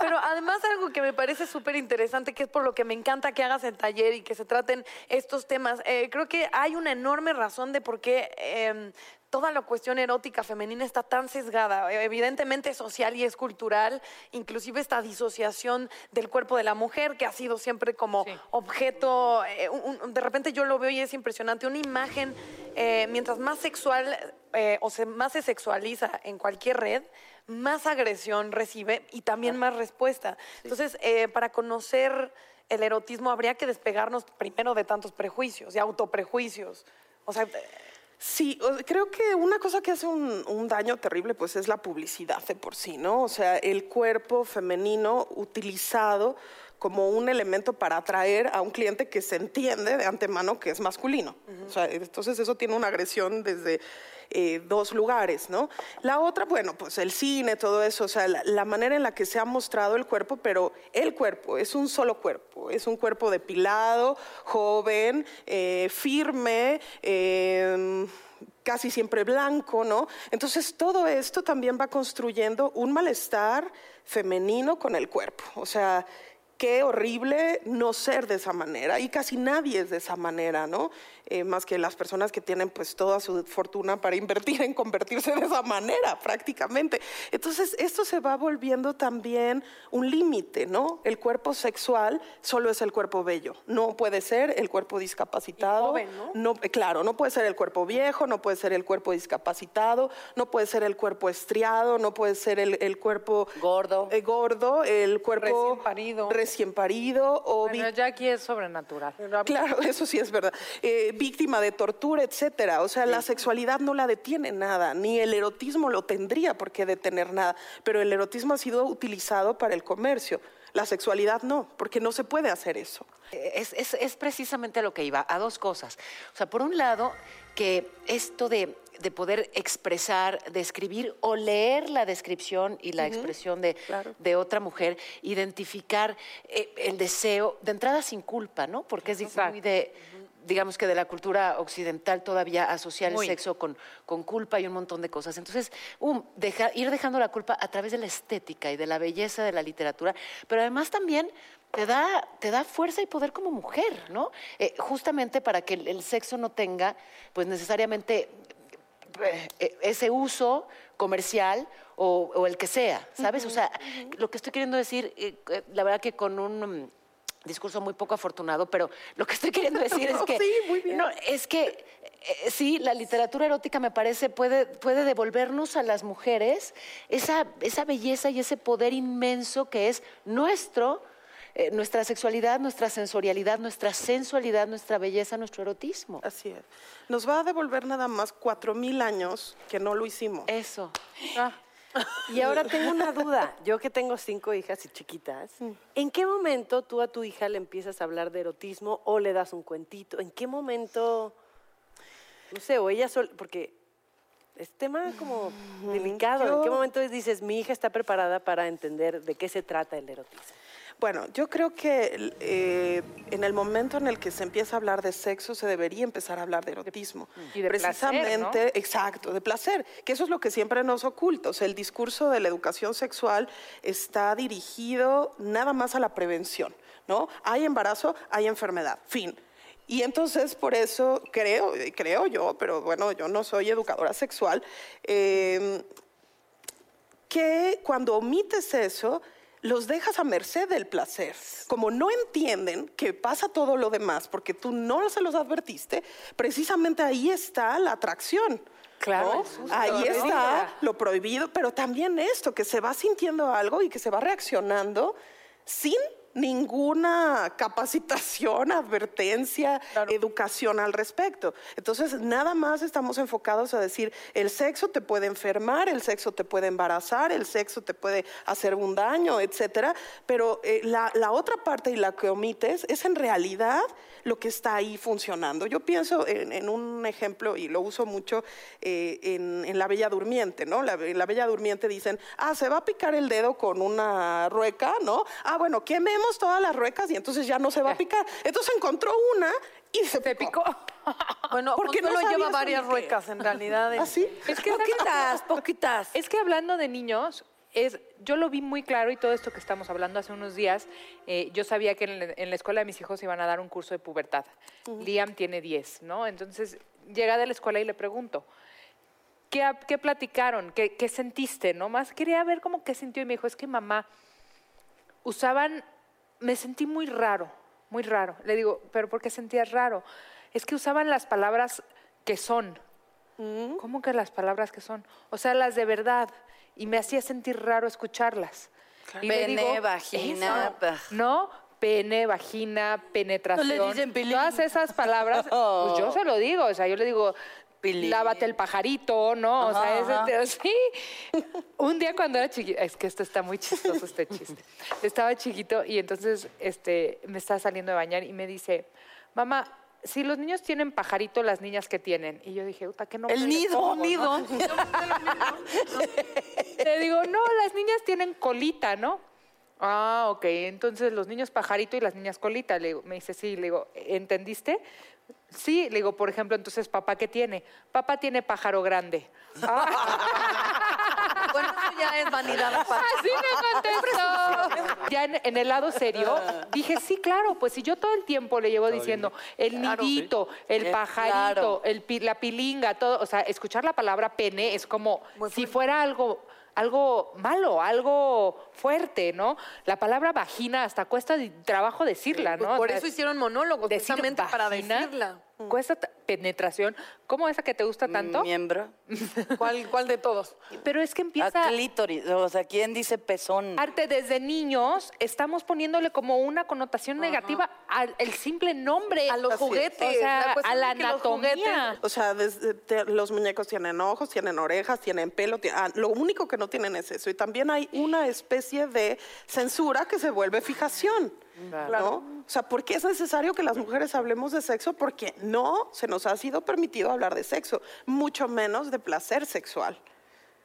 S4: Pero además algo que me parece súper interesante, que es por lo que me encanta que hagas el taller y que se traten estos temas, eh, creo que hay una enorme razón de por qué eh, toda la cuestión erótica femenina está tan sesgada, eh, evidentemente social y es cultural, inclusive esta disociación del cuerpo de la mujer que ha sido siempre como
S1: Sí.
S4: objeto, eh, un- un- de repente yo lo veo y es impresionante, una imagen, eh, mientras más sexual eh, o se, más se sexualiza en cualquier red, más agresión recibe y también más respuesta. Entonces, para conocer el erotismo habría que despegarnos primero de tantos prejuicios y autoprejuicios. O sea,
S8: Sí, creo que una cosa que hace un, un daño terrible pues es la publicidad de por sí, ¿no? O sea, el cuerpo femenino utilizado como un elemento para atraer a un cliente que se entiende de antemano que es masculino. O sea, entonces eso tiene una agresión desde eh, dos lugares, ¿no? La otra, bueno, pues el cine, todo eso, o sea, la, la manera en la que se ha mostrado el cuerpo, pero el cuerpo es un solo cuerpo, es un cuerpo depilado, joven, eh, firme, eh, casi siempre blanco, ¿no? Entonces todo esto también va construyendo un malestar femenino con el cuerpo, o sea, qué horrible no ser de esa manera y casi nadie es de esa manera, ¿no? Eh, más que las personas que tienen pues toda su fortuna para invertir en convertirse de esa manera prácticamente. Entonces esto se va volviendo también un límite, ¿no? El cuerpo sexual solo es el cuerpo bello, no puede ser el cuerpo discapacitado.
S2: joven, ¿no?
S8: claro, no puede ser el cuerpo viejo, no puede ser el cuerpo discapacitado, no puede ser el cuerpo estriado, no puede ser el, el cuerpo
S3: Gordo.
S8: eh, gordo, el cuerpo
S4: Recién parido.
S8: recién parido o
S1: Bueno, ya aquí es sobrenatural.
S8: Claro, eso sí es verdad. Eh, víctima de tortura, etcétera. O sea, la sexualidad no la detiene nada, ni el erotismo lo tendría por qué detener nada. Pero el erotismo ha sido utilizado para el comercio. La sexualidad no, porque no se puede hacer eso.
S5: Es, es- es precisamente lo que iba, a dos cosas. O sea, por un lado, que esto de, de poder expresar, de escribir o leer la descripción y la expresión de, de otra mujer, identificar eh, el deseo, de entrada sin culpa, ¿no? Porque es muy de, digamos que de la cultura occidental todavía asociar
S1: Muy.
S5: el sexo con, con culpa y un montón de cosas. Entonces, um, deja- ir dejando la culpa a través de la estética y de la belleza de la literatura, pero además también te da, te da fuerza y poder como mujer, ¿no? Eh, justamente para que el, el sexo no tenga, pues necesariamente eh, eh, ese uso comercial o, o el que sea, ¿sabes? O sea, lo que estoy queriendo decir, eh, la verdad que con un discurso muy poco afortunado, pero lo que estoy queriendo decir es que
S8: Sí, muy bien.
S5: no, es que eh, sí, la literatura erótica me parece puede, puede devolvernos a las mujeres esa, esa belleza y ese poder inmenso que es nuestro, eh, nuestra sexualidad, nuestra sensorialidad, nuestra sensualidad, nuestra belleza, nuestro erotismo.
S8: Así es. Nos va a devolver nada más cuatro mil años que no lo hicimos.
S5: Eso.
S2: Y ahora tengo una duda. Yo que tengo cinco hijas y chiquitas, ¿en qué momento tú a tu hija le empiezas a hablar de erotismo o le das un cuentito? ¿En qué momento, no sé, o ella sol, porque es tema como delicado. ¿En qué momento dices, mi hija está preparada para entender de qué se trata el erotismo?
S8: Bueno, yo creo que eh, en el momento en el que se empieza a hablar de sexo, se debería empezar a hablar de erotismo.
S1: Y de placer,
S8: Precisamente, exacto, de placer, que eso es lo que siempre nos oculta. O sea, el discurso de la educación sexual está dirigido nada más a la prevención, ¿no? Hay embarazo, hay enfermedad, fin. Y entonces, por eso creo, creo yo, pero bueno, yo no soy educadora sexual, eh, que cuando omites eso, los dejas a merced del placer. Como no entienden que pasa todo lo demás porque tú no se los advertiste, precisamente ahí está la atracción.
S2: Claro,
S8: Ahí está lo prohibido, pero también esto, que se va sintiendo algo y que se va reaccionando sin ninguna capacitación, advertencia, educación al respecto. Entonces, nada más estamos enfocados a decir, el sexo te puede enfermar, el sexo te puede embarazar, el sexo te puede hacer un daño, etcétera, pero eh, la, la otra parte y la que omites es en realidad lo que está ahí funcionando. Yo pienso en, en un ejemplo, y lo uso mucho eh, en, en La Bella Durmiente, ¿no? La, en La Bella Durmiente dicen, ah, se va a picar el dedo con una rueca, ¿no? Ah, bueno, quememos todas las ruecas y entonces ya no se va a picar. Entonces encontró una y se, picó.
S4: Bueno,
S8: Porque no
S4: Consuelo lleva varias ruecas en realidad. en-
S8: ¿Así?
S1: Es que
S2: Poquitas, poquitas.
S1: Es que hablando de niños, es, yo lo vi muy claro y todo esto que estamos hablando hace unos días, eh, yo sabía que en la, en la escuela de mis hijos iban a dar un curso de pubertad. Liam tiene 10, ¿no? Entonces llega de la escuela y le pregunto, ¿qué, qué platicaron? ¿Qué, qué sentiste? ¿No? Más quería ver cómo qué sintió y me dijo, es que mamá, usaban, me sentí muy raro, muy raro. Le digo, ¿pero por qué sentías raro? Es que usaban las palabras que son. ¿Cómo que las palabras que son? O sea, las de verdad. Y me hacía sentir raro escucharlas. Y
S3: Pene,
S1: digo,
S3: vagina,
S1: eso. No, pene, vagina, penetración.
S3: No le dicen pilín.
S1: Todas esas palabras, pues yo se lo digo. O sea, yo le digo,
S3: Pilín.
S1: lávate el pajarito, ¿no? O sea,
S3: Ajá,
S1: ese- sí. Un día cuando era chiquito, es que esto está muy chistoso, este chiste. Estaba chiquito y entonces este, me estaba saliendo de bañar y me dice, mamá, si los niños tienen pajarito, las niñas que tienen. Y yo dije, puta, ¿qué no
S3: El nido, nido.
S1: Le digo, no, las niñas tienen colita, ¿no? Ah, ok, entonces los niños pajarito y las niñas colita. Le digo, me dice, sí, le digo, ¿entendiste? Sí, le digo, por ejemplo, entonces, ¿papá qué tiene? Papá tiene pájaro grande. Ah,
S4: ya es vanidad aparte.
S1: así me contestó. ya en, en el lado serio, dije, sí, claro, pues si yo todo el tiempo le llevo diciendo el
S4: Claro.
S1: nidito, el
S3: Eh,
S1: pajarito,
S3: claro.
S1: el pi- la pilinga, todo, o sea, escuchar la palabra pene es como si fuera algo algo malo, algo fuerte, ¿no? La palabra vagina hasta cuesta trabajo decirla,
S4: Pues
S1: ¿no?
S4: por
S1: O sea,
S4: eso hicieron monólogos,
S1: decir
S4: precisamente para decirla.
S1: Cuesta t- penetración. ¿Cómo esa que te gusta tanto?
S3: Miembro.
S4: ¿Cuál, ¿Cuál de todos?
S1: Pero es que
S3: A
S1: empieza...
S3: clítoris. O sea, ¿quién dice pezón?
S1: Arte desde niños estamos poniéndole como una connotación negativa al el simple nombre.
S4: A los
S8: Así es.
S4: juguetes.
S1: O sea,
S4: La cuestión
S1: a la anatomía.
S4: juguetes-
S8: O sea, desde- te- los muñecos tienen ojos, tienen orejas, tienen pelo. ah, lo único que no tienen es eso. Y también hay una especie de censura que se vuelve fijación. O sea, ¿por qué es necesario que las mujeres hablemos de sexo? Porque no se nos ha sido permitido hablar de sexo, mucho menos de placer sexual.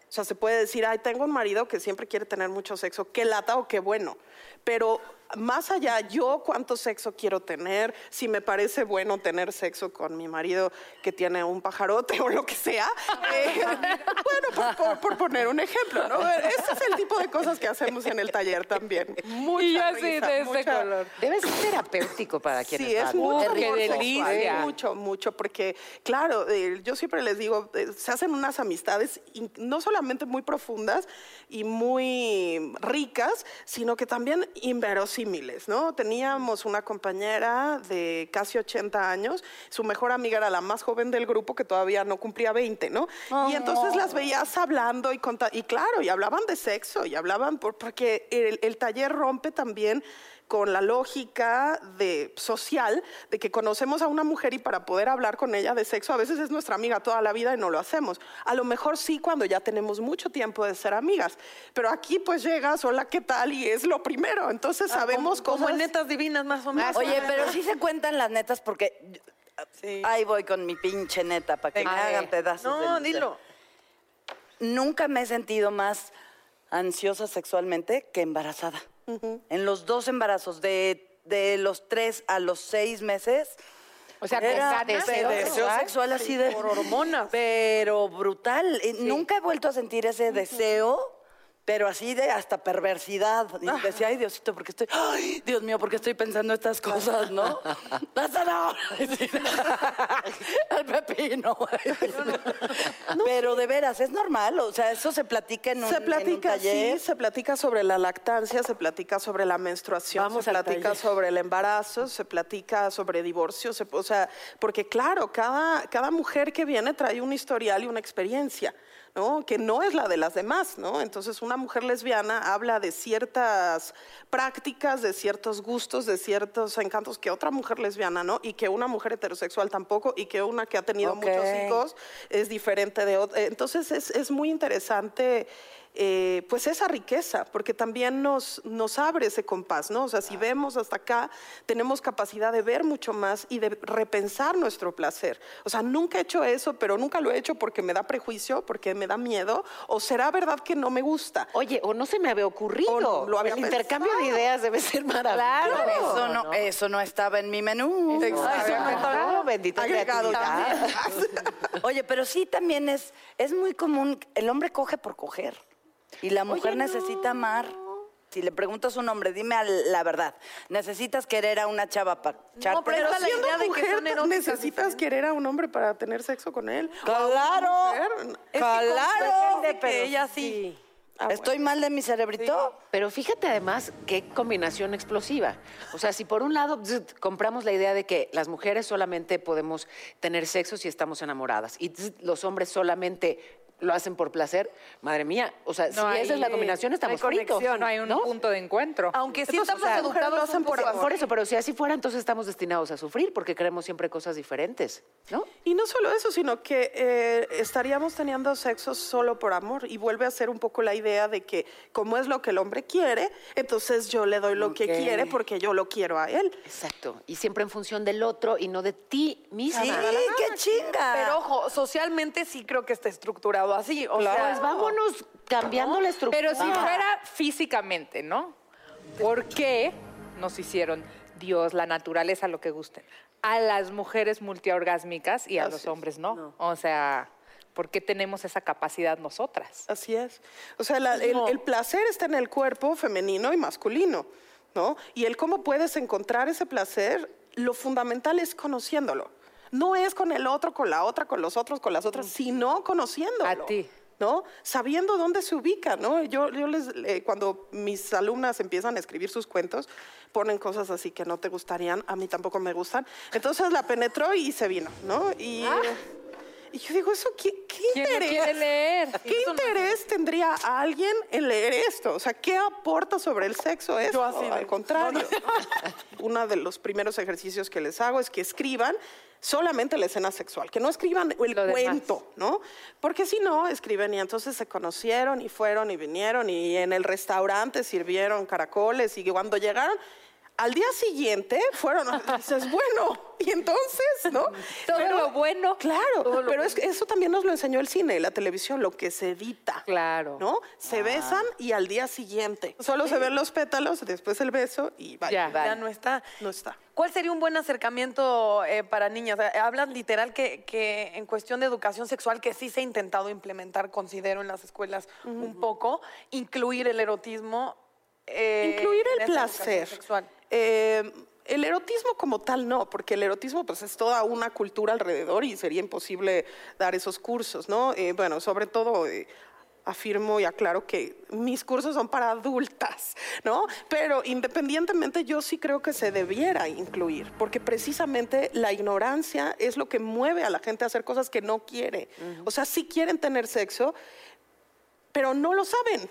S8: O sea, se puede decir, ay, tengo un marido que siempre quiere tener mucho sexo, qué lata o qué bueno. Pero más allá, yo cuánto sexo quiero tener, si me parece bueno tener sexo con mi marido que tiene un pajarote o lo que sea. eh, bueno, por, por- por poner un ejemplo, ¿no? Ese es el tipo de cosas que hacemos en el taller también. Mucha
S1: Y así,
S8: risa,
S1: de ese
S8: mucha-
S1: color.
S5: Debe ser terapéutico para quienes
S8: Sí, es
S5: van.
S8: mucho
S1: delicia.
S8: mucho, mucho, porque claro, eh, yo siempre les digo, eh, se hacen unas amistades no solamente muy profundas y muy ricas, sino que también inverosímiles, ¿no? Teníamos una compañera de casi 80 años, su mejor amiga era la más joven del grupo que todavía no cumplía 20, ¿no? Y entonces las veías hablando y y claro, y hablaban de sexo y hablaban por, porque el, el taller rompe también con la lógica de social de que conocemos a una mujer y para poder hablar con ella de sexo a veces es nuestra amiga toda la vida y no lo hacemos. A lo mejor sí cuando ya tenemos mucho tiempo de ser amigas, pero aquí pues llegas, hola, ¿qué tal? Y es lo primero, entonces sabemos
S4: Ah, como, como
S8: cosas.
S4: en netas divinas más o menos.
S3: Oye, pero sí se cuentan las netas porque...
S8: Sí.
S3: Ahí voy con mi pinche neta para que me hagan pedazos.
S4: no, dilo.
S3: Nunca me he sentido más ansiosa sexualmente que embarazada. En los dos embarazos, de, de los tres a los seis meses,
S1: O sea,
S3: era deseo, deseo sexual. así de...
S4: por hormonas.
S3: Pero brutal. Eh, Nunca he vuelto a sentir ese deseo, pero así de hasta perversidad. Y decía, ay, Diosito, ¿por qué estoy... Ay, Dios mío, ¿por qué estoy pensando estas cosas, no? La zanahoria. El pepino. Pero de veras, es normal. O sea, eso se platica en un,
S8: Se
S3: en un
S8: platica,
S3: taller.
S8: sí, se platica sobre la lactancia, se platica sobre la menstruación,
S2: Vamos
S8: se platica
S2: taller.
S8: sobre el embarazo, se platica sobre divorcio, se- o sea, porque claro, cada, cada mujer que viene trae un historial y una experiencia. ¿No? que no es la de las demás, ¿no? Entonces una mujer lesbiana habla de ciertas prácticas, de ciertos gustos, de ciertos encantos que otra mujer lesbiana, ¿no? Y que una mujer heterosexual tampoco, y que una que ha tenido muchos hijos es diferente de otra. Entonces es, es muy interesante. Eh, pues esa riqueza, porque también nos, nos abre ese compás, ¿no? O sea, si vemos hasta acá, tenemos capacidad de ver mucho más y de repensar nuestro placer. O sea, nunca he hecho eso, pero nunca lo he hecho porque me da prejuicio, porque me da miedo, o será verdad que no me gusta.
S5: Oye, o no se me había ocurrido.
S8: O no, lo había
S5: El intercambio de ideas debe ser maravilloso.
S3: Eso no, eso no estaba en mi menú.
S5: Eso no estaba.
S3: Oye, pero sí también es, es muy común, el hombre coge por coger y la mujer necesita amar. Si le preguntas a un hombre, dime la verdad, ¿necesitas querer a una chava para
S4: pero esta la
S8: Siendo
S4: idea de que son
S8: necesitas
S4: diferentes.
S8: querer a un hombre para tener sexo con él.
S3: ¡Claro!
S8: Es que
S3: ¡Claro!
S4: de que ella sí.
S3: ¿Estoy mal de mi cerebrito?
S5: Pero fíjate además qué combinación explosiva. O sea, si por un lado zzz, compramos la idea de que las mujeres solamente podemos tener sexo si estamos enamoradas y zzz, los hombres solamente lo hacen por placer, madre mía, o sea, si
S1: hay-
S5: esa es la combinación estamos
S1: no hay
S5: fritos,
S1: conexión, no hay un
S5: ¿no?
S1: punto de encuentro.
S4: Aunque sí estamos
S8: o sea,
S4: educados
S8: lo hacen por.
S5: Por eso, pero si así fuera, entonces estamos destinados a sufrir porque queremos siempre cosas diferentes, ¿no?
S8: Y no solo eso, sino que eh, estaríamos teniendo sexo solo por amor y vuelve a ser un poco la idea de que como es lo que el hombre quiere, entonces yo le doy lo que
S3: Ok.
S8: quiere porque yo lo quiero a él.
S5: Exacto. Y siempre en función del otro y no de ti misma.
S3: Sí, qué chinga.
S4: Pero ojo, socialmente sí creo que está estructurado así. O sea,
S5: Pues vámonos cambiando la estructura.
S1: Pero si fuera físicamente, ¿no? ¿Por qué nos hicieron Dios, la naturaleza, lo que gusten? A las mujeres multiorgásmicas y a los hombres no. O sea, ¿Por qué tenemos esa capacidad nosotras?
S8: Así es. O sea, la- el, el placer está en el cuerpo femenino y masculino, ¿no? Y el cómo puedes encontrar ese placer, lo fundamental es conociéndolo. No es con el otro, con la otra, con los otros, con las otras, sino conociéndolo.
S1: A ti.
S8: ¿no? Sabiendo dónde se ubica, ¿no? Yo, yo les, eh, cuando mis alumnas empiezan a escribir sus cuentos, ponen cosas así que no te gustarían, a mí tampoco me gustan. Entonces la penetró y se vino, ¿no? Y, eh, y yo digo, ¿eso qué, qué.
S1: ¿Quién lo
S8: interés?
S1: quiere leer?
S8: ¿Qué interés tendría alguien en leer esto? O sea, ¿qué aporta sobre el sexo esto?
S4: así de-
S8: Al contrario. Uno de los primeros ejercicios que les hago es que escriban solamente la escena sexual, que no escriban el
S1: Lo demás.
S8: cuento, ¿no? Porque si no, escriben y entonces se conocieron y fueron y vinieron y en el restaurante sirvieron caracoles y cuando llegaron, al día siguiente fueron, dices, bueno, y entonces, ¿no?
S1: Todo lo bueno.
S8: Claro, pero es que eso también nos lo enseñó el cine, la televisión, lo que se edita.
S1: Claro.
S8: ¿No? Se besan y al día siguiente. Solo se ven los pétalos, después el beso y vaya.
S1: Ya.
S4: Ya no está.
S8: No está.
S4: ¿Cuál sería un buen acercamiento eh, para niñas? Eh, Hablas literal que, que en cuestión de educación sexual, que sí se ha intentado implementar, considero, en las escuelas un poco, incluir el erotismo. eh,
S8: Incluir el placer.
S4: Sexual.
S8: Eh, el erotismo como tal no, porque el erotismo pues es toda una cultura alrededor y sería imposible dar esos cursos, ¿no? Eh, bueno, sobre todo eh, afirmo y aclaro que mis cursos son para adultas, ¿no? Pero independientemente yo sí creo que se debiera incluir, porque precisamente la ignorancia es lo que mueve a la gente a hacer cosas que no quiere. O sea, sí quieren tener sexo, pero no lo saben.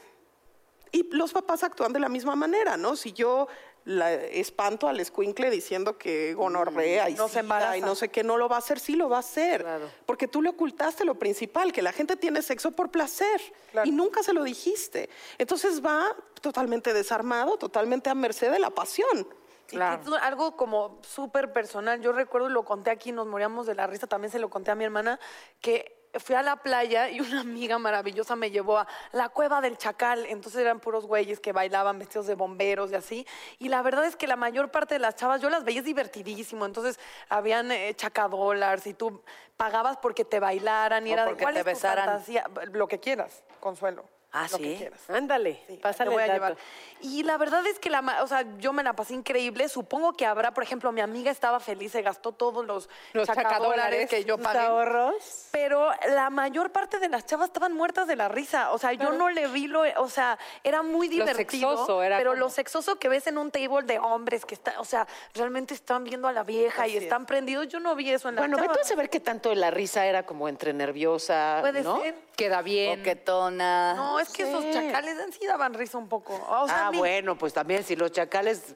S8: Y los papás actúan de la misma manera, ¿no? Si yo la espanto al escuincle diciendo que gonorrea y
S4: No se
S8: y no sé qué, no lo va a hacer, sí lo va a hacer.
S5: Claro.
S8: Porque tú le ocultaste lo principal, que la gente tiene sexo por placer y nunca se lo dijiste. Entonces va totalmente desarmado, totalmente a merced de la pasión.
S4: Y que algo como súper personal. Yo recuerdo, lo conté aquí, nos moríamos de la risa, también se lo conté a mi hermana, que fui a la playa y una amiga maravillosa me llevó a la cueva del chacal. Entonces eran puros güeyes que bailaban vestidos de bomberos y así. Y la verdad es que la mayor parte de las chavas, yo las veía es divertidísimo. Entonces habían eh, chacadólares y tú pagabas porque te bailaran y
S3: O
S4: era de cuál
S3: te
S4: es tu fantasía? Lo que quieras, Consuelo.
S3: Ah,
S4: lo que
S3: ¿sí?
S4: quieras.
S2: Ándale,
S4: Sí,
S2: pásale
S4: te voy
S2: el
S4: a
S2: dato.
S4: llevar. Y la verdad es que la, ma- o sea, yo me la pasé increíble. Supongo que habrá, por ejemplo, mi amiga estaba feliz, se gastó todos los,
S1: Los
S4: que yo
S2: ¿Tus
S4: pagué.
S2: ahorros?
S4: Pero la mayor parte de las chavas estaban muertas de la risa. O sea, yo no le vi lo, o sea, era muy
S1: Lo
S4: divertido.
S1: sexoso, era
S4: pero
S1: como-
S4: lo sexoso que ves en un table de hombres que está, o sea, realmente están viendo a la vieja y
S8: es.
S4: están prendidos. Yo no vi eso en la
S5: Bueno, vete a saber qué tanto la risa era como entre nerviosa,
S4: Puede
S5: ¿no?
S4: ser.
S1: Queda bien.
S3: Coquetona.
S4: No, es que esos chacales en sí daban risa un poco. O sea,
S5: ah,
S4: mí-
S5: bueno, pues también si los chacales...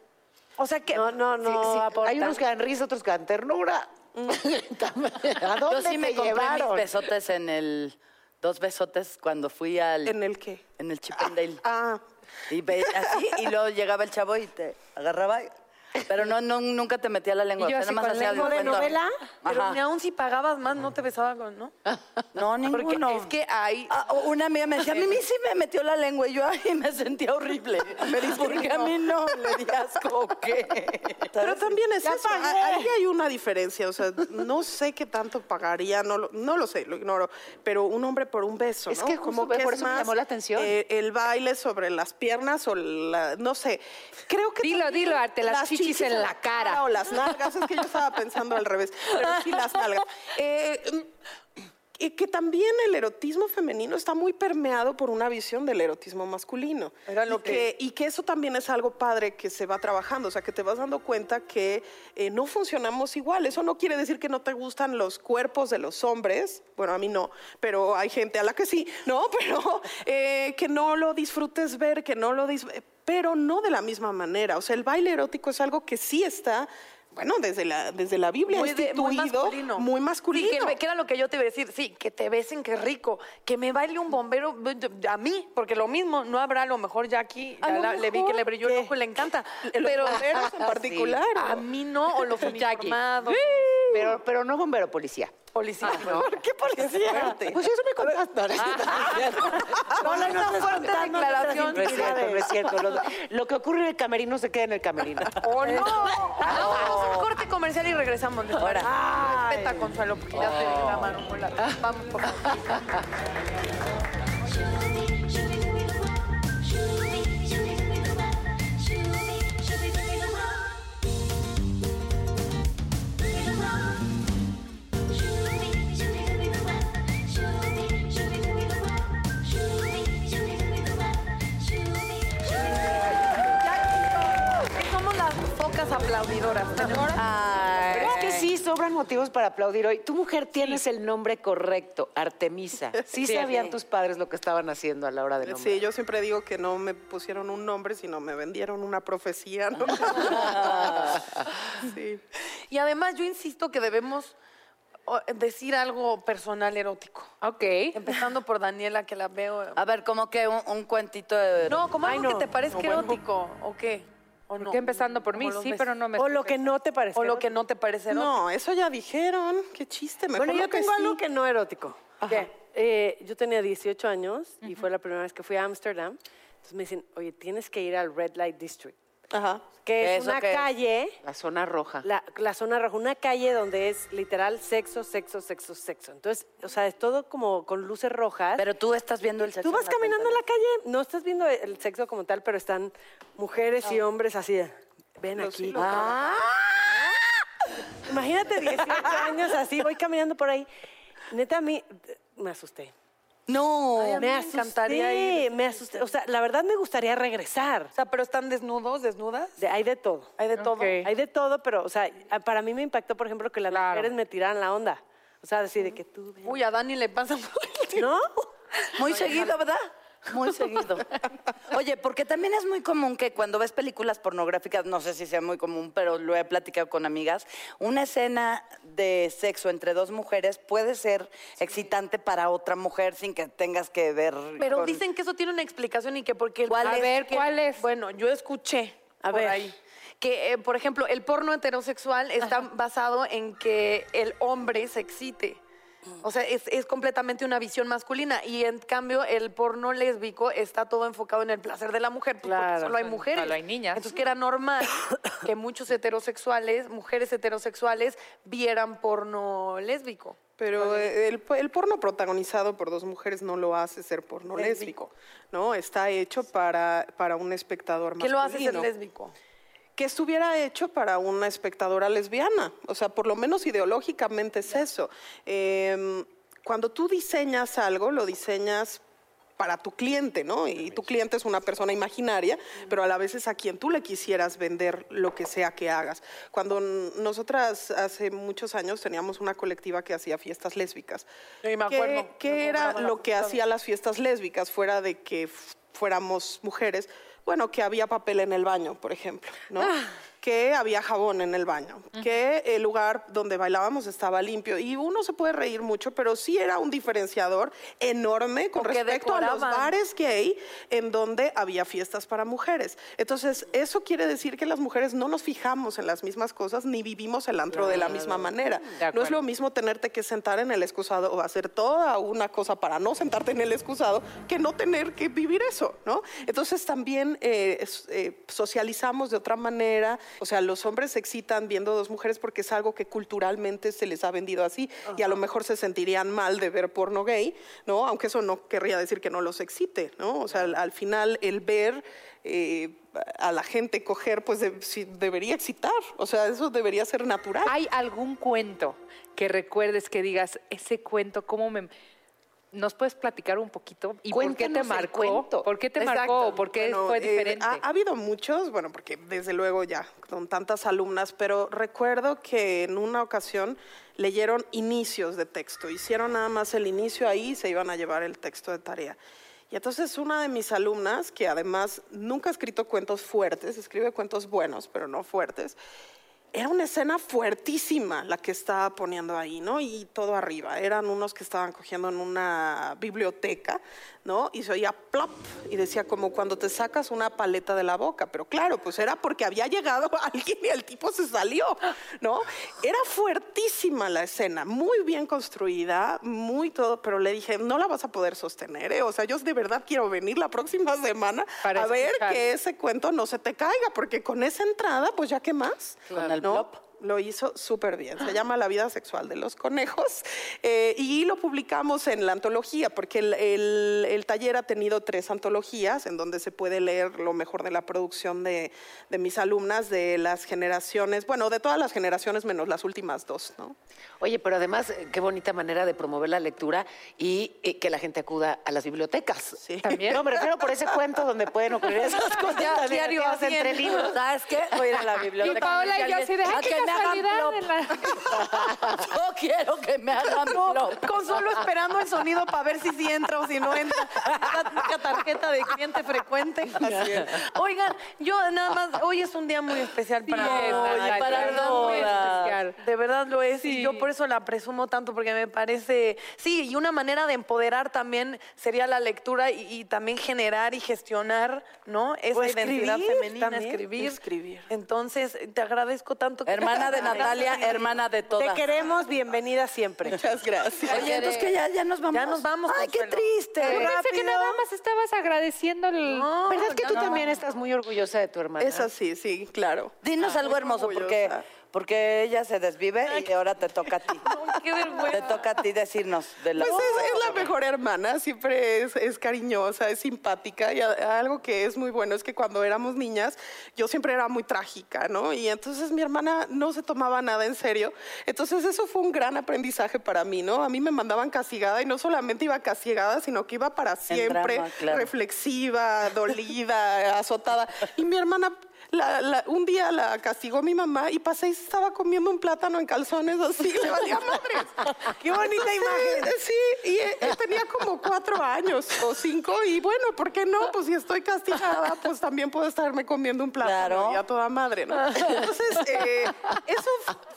S4: O sea que
S2: No, no, no.
S5: sí, sí,
S2: aportan.
S5: hay unos que dan risa, otros que dan ternura. También, ¿A
S3: Yo sí me compré
S5: llevaron?
S3: mis besotes en el... Dos besotes cuando fui al...
S8: ¿En el qué?
S3: En el Chippendale.
S8: Ah,
S3: Y ve- así, y luego llegaba el chavo y te agarraba. y- Pero no, no, nunca te metía la lengua.
S1: Y yo así
S3: nada más
S1: con
S3: hacía
S1: lengua de
S3: cuenta.
S2: novela,
S4: Pero
S3: Ajá.
S4: ni aún si pagabas más, no te besaba con, ¿no?
S3: No,
S4: Porque
S3: ninguno.
S4: es que hay...
S3: Ah, una amiga me decía, a mí sí me metió la lengua y yo ay, me sentía horrible. Porque a mí no, le di asco, ¿o qué?
S8: Pero también es eso. a- Ahí hay una diferencia. O sea, no sé qué tanto pagaría, no lo, no lo sé, lo ignoro. Pero un hombre por un beso,
S5: Es
S8: ¿no?
S5: que justo por
S8: es
S5: eso me llamó la atención.
S8: eh, el baile sobre las piernas o la, no sé. Creo que
S1: Dilo,
S8: también
S1: dilo, arte, las chichis en la cara.
S8: O las nalgas, es que yo estaba pensando al revés. Pero sí las nalgas. Eh, y que también el erotismo femenino está muy permeado por una visión del erotismo masculino.
S4: Era lo
S8: y, que, y que eso también es algo padre que se va trabajando, o sea, que te vas dando cuenta que eh, no funcionamos igual. Eso no quiere decir que no te gustan los cuerpos de los hombres, bueno, a mí no, pero hay gente a la que sí, ¿no? Pero eh, que no lo disfrutes ver, que no lo dis- pero no de la misma manera. O sea, el baile erótico es algo que sí está... Bueno, desde la, desde la Biblia
S4: Muy, de- muy
S8: instituido,
S4: masculino.
S8: muy masculino.
S4: Sí, que, que era lo que yo te iba a decir. Sí, que te besen, que rico. Que me baile un bombero a mí, porque lo mismo, no habrá a lo mejor ya aquí. Ya le vi que le brilló el ojo y le encanta.
S8: Los
S4: Pero
S8: bomberos en particular.
S4: a mí no, o los uniformados.
S5: Pero, pero no bombero, policía.
S4: Policía.
S2: ¿Por qué policía?
S9: Pues eso me contaste.
S4: Con esa fuerte declaración.
S9: No es cierto, no es cierto. Lo, lo que ocurre en el camerino se queda en el camerino.
S4: ¡Oh, no! Vamos a un corte comercial y regresamos. Ahora. Respeta, Consuelo, porque ya te di la mano. muy larga. Vamos, por favor. Aplaudidoras. Tenemos-
S9: Pero es que sí, sobran motivos para aplaudir hoy. Tu mujer tienes el nombre correcto, Artemisa. Sí,
S2: Sí.
S9: sabían tus padres lo que estaban haciendo a la hora de nombrar.
S8: Sí, yo siempre digo que no me pusieron un nombre, sino me vendieron una profecía. ¿no? sí.
S4: Y además yo insisto que debemos decir algo personal erótico.
S1: Ok.
S4: Empezando por Daniela, que la veo.
S3: A ver, como que un, un cuentito de...
S4: No, como algo
S2: Ay,
S4: que te parezca
S2: No, bueno.
S4: erótico, ¿o qué? ¿O
S1: ¿Por
S4: no?
S1: qué empezando por mí?
S4: ¿Cómo los
S1: Sí, pero no me...
S2: O lo que no te parece.
S4: O lo que no te parece erótico.
S8: No, eso ya dijeron. Qué chiste. Mejor
S2: Bueno, yo
S8: lo que
S2: tengo
S8: sí.
S2: algo que no erótico.
S4: ¿Qué?
S2: Eh, yo tenía 18 años y fue la primera vez que fui a Ámsterdam. Entonces me dicen, oye, tienes que ir al Red Light District,
S8: Ajá.
S2: que es
S3: ¿Eso
S2: una
S3: qué es?
S2: calle,
S9: La zona roja.
S2: la, la zona roja, una calle donde es literal sexo, sexo, sexo, sexo. Entonces, o sea, es todo como con luces rojas.
S3: Pero tú estás viendo el sexo.
S2: Tú vas
S3: la
S2: caminando en la calle, no estás viendo el sexo como tal, pero están mujeres y hombres así. Ven aquí. Ah. Imagínate 18 años así, voy caminando por ahí. Neta, a mí me asusté.
S3: No.
S4: Ay,
S2: Me
S4: me
S2: asusté,
S4: encantaría ir.
S2: me asusté. O sea, la verdad me gustaría regresar.
S4: O sea, pero están desnudos, desnudas.
S2: De- hay de todo.
S4: Hay de todo.
S2: Hay de todo, pero, o sea, para mí me impactó, por ejemplo, que las
S1: Claro.
S2: mujeres me tiraran la onda. O sea, decir de que tú... ven.
S4: Uy, a Dani le pasa
S2: ¿No?
S3: Muy seguido, ¿verdad? Muy seguido. Oye, porque también es muy común que cuando ves películas pornográficas, no sé si sea muy común, pero lo he platicado con amigas, una escena de sexo entre dos mujeres puede ser excitante para otra mujer sin que tengas que ver.
S4: Pero
S3: con-
S4: dicen que eso tiene una explicación y que porque... el-
S3: ¿Cuál
S4: a
S3: es?
S4: ver. ¿cuál es? Bueno, yo escuché
S2: A
S4: por
S2: ver.
S4: ahí que, eh, por ejemplo, el porno heterosexual está basado en que el hombre se excite. O sea, es, es completamente una visión masculina y en cambio el porno lésbico está todo enfocado en el placer de la mujer, pues, porque
S2: Claro.
S4: solo hay mujeres.
S1: Solo hay niñas.
S4: Entonces que era normal que muchos heterosexuales, mujeres heterosexuales, vieran porno lésbico.
S8: Pero el, el porno protagonizado por dos mujeres no lo hace ser porno lésbico, ¿no? Está hecho para, para un espectador
S4: ¿Qué lo hace ser
S8: masculino.
S4: Lésbico?
S8: que estuviera hecho para una espectadora lesbiana. O sea, por lo menos ideológicamente es eso. Eh, cuando tú diseñas algo, lo diseñas para tu cliente, ¿no? Y tu cliente es una persona imaginaria, pero a la vez es a quien tú le quisieras vender lo que sea que hagas. Cuando nosotras hace muchos años teníamos una colectiva que hacía fiestas lésbicas.
S4: Sí, me
S8: ¿Qué-
S4: acuerdo.
S8: ¿Qué,
S4: Me
S8: era lo que hacía las fiestas lésbicas fuera de que fuéramos mujeres? Bueno, que había papel en el baño, por ejemplo, ¿no?
S4: Ah.
S8: Que había jabón en el baño, que el lugar donde bailábamos estaba limpio. Y uno se puede reír mucho, pero sí era un diferenciador enorme con respecto a los bares gay en donde había fiestas para mujeres. Entonces, eso quiere decir que las mujeres no nos fijamos en las mismas cosas ni vivimos el antro de la misma manera. No es lo mismo tenerte que sentar en el excusado o hacer toda una cosa para no sentarte en el excusado que no tener que vivir eso, ¿no? Entonces también eh, eh, socializamos de otra manera, o sea, los hombres se excitan viendo dos mujeres porque es algo que culturalmente se les ha vendido así y a lo mejor se sentirían mal de ver porno gay, ¿no? Aunque eso no querría decir que no los excite, ¿no? O sea, al, al final el ver eh, a la gente coger, pues de- debería excitar, o sea, eso debería ser natural.
S1: ¿Hay algún cuento que recuerdes que digas, ese cuento, cómo me... ¿Nos puedes platicar un poquito? ¿Y por qué te
S9: Cuéntanos
S1: marcó? ¿Por qué te
S8: Exacto.
S1: marcó? ¿Por qué
S8: Bueno,
S1: fue
S8: eh,
S1: diferente?
S8: ha, ha habido muchos, bueno, porque desde luego ya con tantas alumnas, pero recuerdo que en una ocasión leyeron inicios de texto, hicieron nada más el inicio ahí y se iban a llevar el texto de tarea. Y entonces una de mis alumnas, que además nunca ha escrito cuentos fuertes, escribe cuentos buenos, pero no fuertes, era una escena fuertísima la que estaba poniendo ahí, ¿no? Y todo arriba. Eran unos que estaban cogiendo en una biblioteca, ¿no? Y se oía plop y decía como cuando te sacas una paleta de la boca. Pero claro, pues era porque había llegado alguien y el tipo se salió, ¿no? Era fuertísima la escena, muy bien construida, muy todo, pero le dije, no la vas a poder sostener, ¿eh? O sea, yo de verdad quiero venir la próxima semana
S1: Para
S8: a ver que ese cuento no se te caiga, porque con esa entrada, pues ya qué más.
S3: Con el plop.
S8: Lo hizo súper bien. Se llama La vida sexual de los conejos eh, y lo publicamos en la antología, porque el, el- el taller ha tenido tres antologías en donde se puede leer lo mejor de la producción de, de mis alumnas, de las generaciones, bueno, de todas las generaciones menos las últimas dos, ¿no?
S9: Oye, pero además, eh, qué bonita manera de promover la lectura y eh, que la gente acuda a las bibliotecas.
S8: Sí.
S9: También. No, me refiero por ese cuento donde pueden ocurrir esas cosas
S4: Ya, diario
S9: entre libros.
S3: ¿Sabes qué? Voy a ir a la biblioteca.
S1: Y Paola y yo así de,
S3: A
S1: ay, qué
S3: que me hagan
S1: casualidad.
S3: plop.
S1: en la-
S3: Yo quiero que me hagan
S4: No,
S3: plop.
S4: con solo esperando el sonido para ver si sí entra o si no entra. La tarjeta de cliente frecuente. Oigan, yo nada más, hoy es un día muy especial para
S1: Sí,
S4: mí.
S1: es,
S3: Ay,
S1: ay,
S3: para
S1: de verdad, muy
S3: todas.
S1: especial.
S4: De verdad lo es y yo por eso la presumo tanto porque me parece, sí, y una manera de empoderar también sería la lectura y, y también generar y gestionar, ¿no? Esa identidad femenina,
S2: también,
S4: escribir.
S2: escribir.
S4: Entonces, te agradezco tanto. que-
S3: Hermana de Natalia, hermana de
S2: Te
S3: todas.
S2: queremos, bienvenida siempre.
S8: Muchas gracias.
S3: Oye, entonces que ya, ya nos vamos.
S4: Ya nos vamos,
S3: Ay, qué triste.
S1: Yo pensé que nada más estabas agradeciendo el...
S4: No,
S9: ¿Verdad que tú
S4: no.
S9: también estás muy orgullosa de tu hermana?
S8: Es así, sí, claro.
S3: Dinos algo hermoso,
S8: orgullosa.
S3: porque ella se desvive y ahora te toca a ti.
S4: Ay, qué vergüenza.
S3: Te toca a ti decirnos de la...
S8: Pues es, es la mejor hermana, siempre es, es cariñosa, es simpática y a- algo que es muy bueno es que cuando éramos niñas yo siempre era muy trágica, ¿no? Y entonces mi hermana no se tomaba nada en serio. Entonces eso fue un gran aprendizaje para mí, ¿no? A mí me mandaban castigada y no solamente iba castigada, sino que iba para siempre
S3: drama, claro.
S8: reflexiva, dolida, azotada. Y mi hermana... la- la- un día la castigó mi mamá y pasé y estaba comiendo un plátano en calzones así, le valía madres.
S2: Qué bonita imagen.
S8: Sí, y tenía como cuatro años o cinco y bueno, ¿por qué no? Pues si estoy castigada, pues también puedo estarme comiendo un plátano
S3: Claro.
S8: y a toda madre, ¿no? Entonces, eh, eso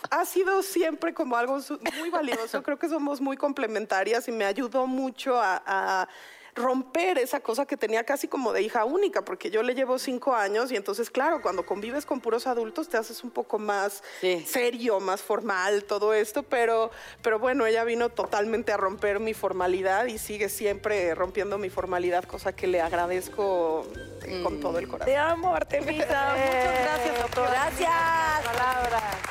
S8: ha sido siempre como algo muy valioso. Creo que somos muy complementarias y me ayudó mucho a... a romper esa cosa que tenía casi como de hija única, porque yo le llevo cinco años y entonces, claro, cuando convives con puros adultos te haces un poco más
S3: Sí.
S8: serio, más formal, todo esto, pero, pero bueno, ella vino totalmente a romper mi formalidad y sigue siempre rompiendo mi formalidad, cosa que le agradezco eh, con todo el corazón.
S4: Te amo, Artemisa. Muchas gracias, doctora.
S3: Gracias.
S4: Palabras.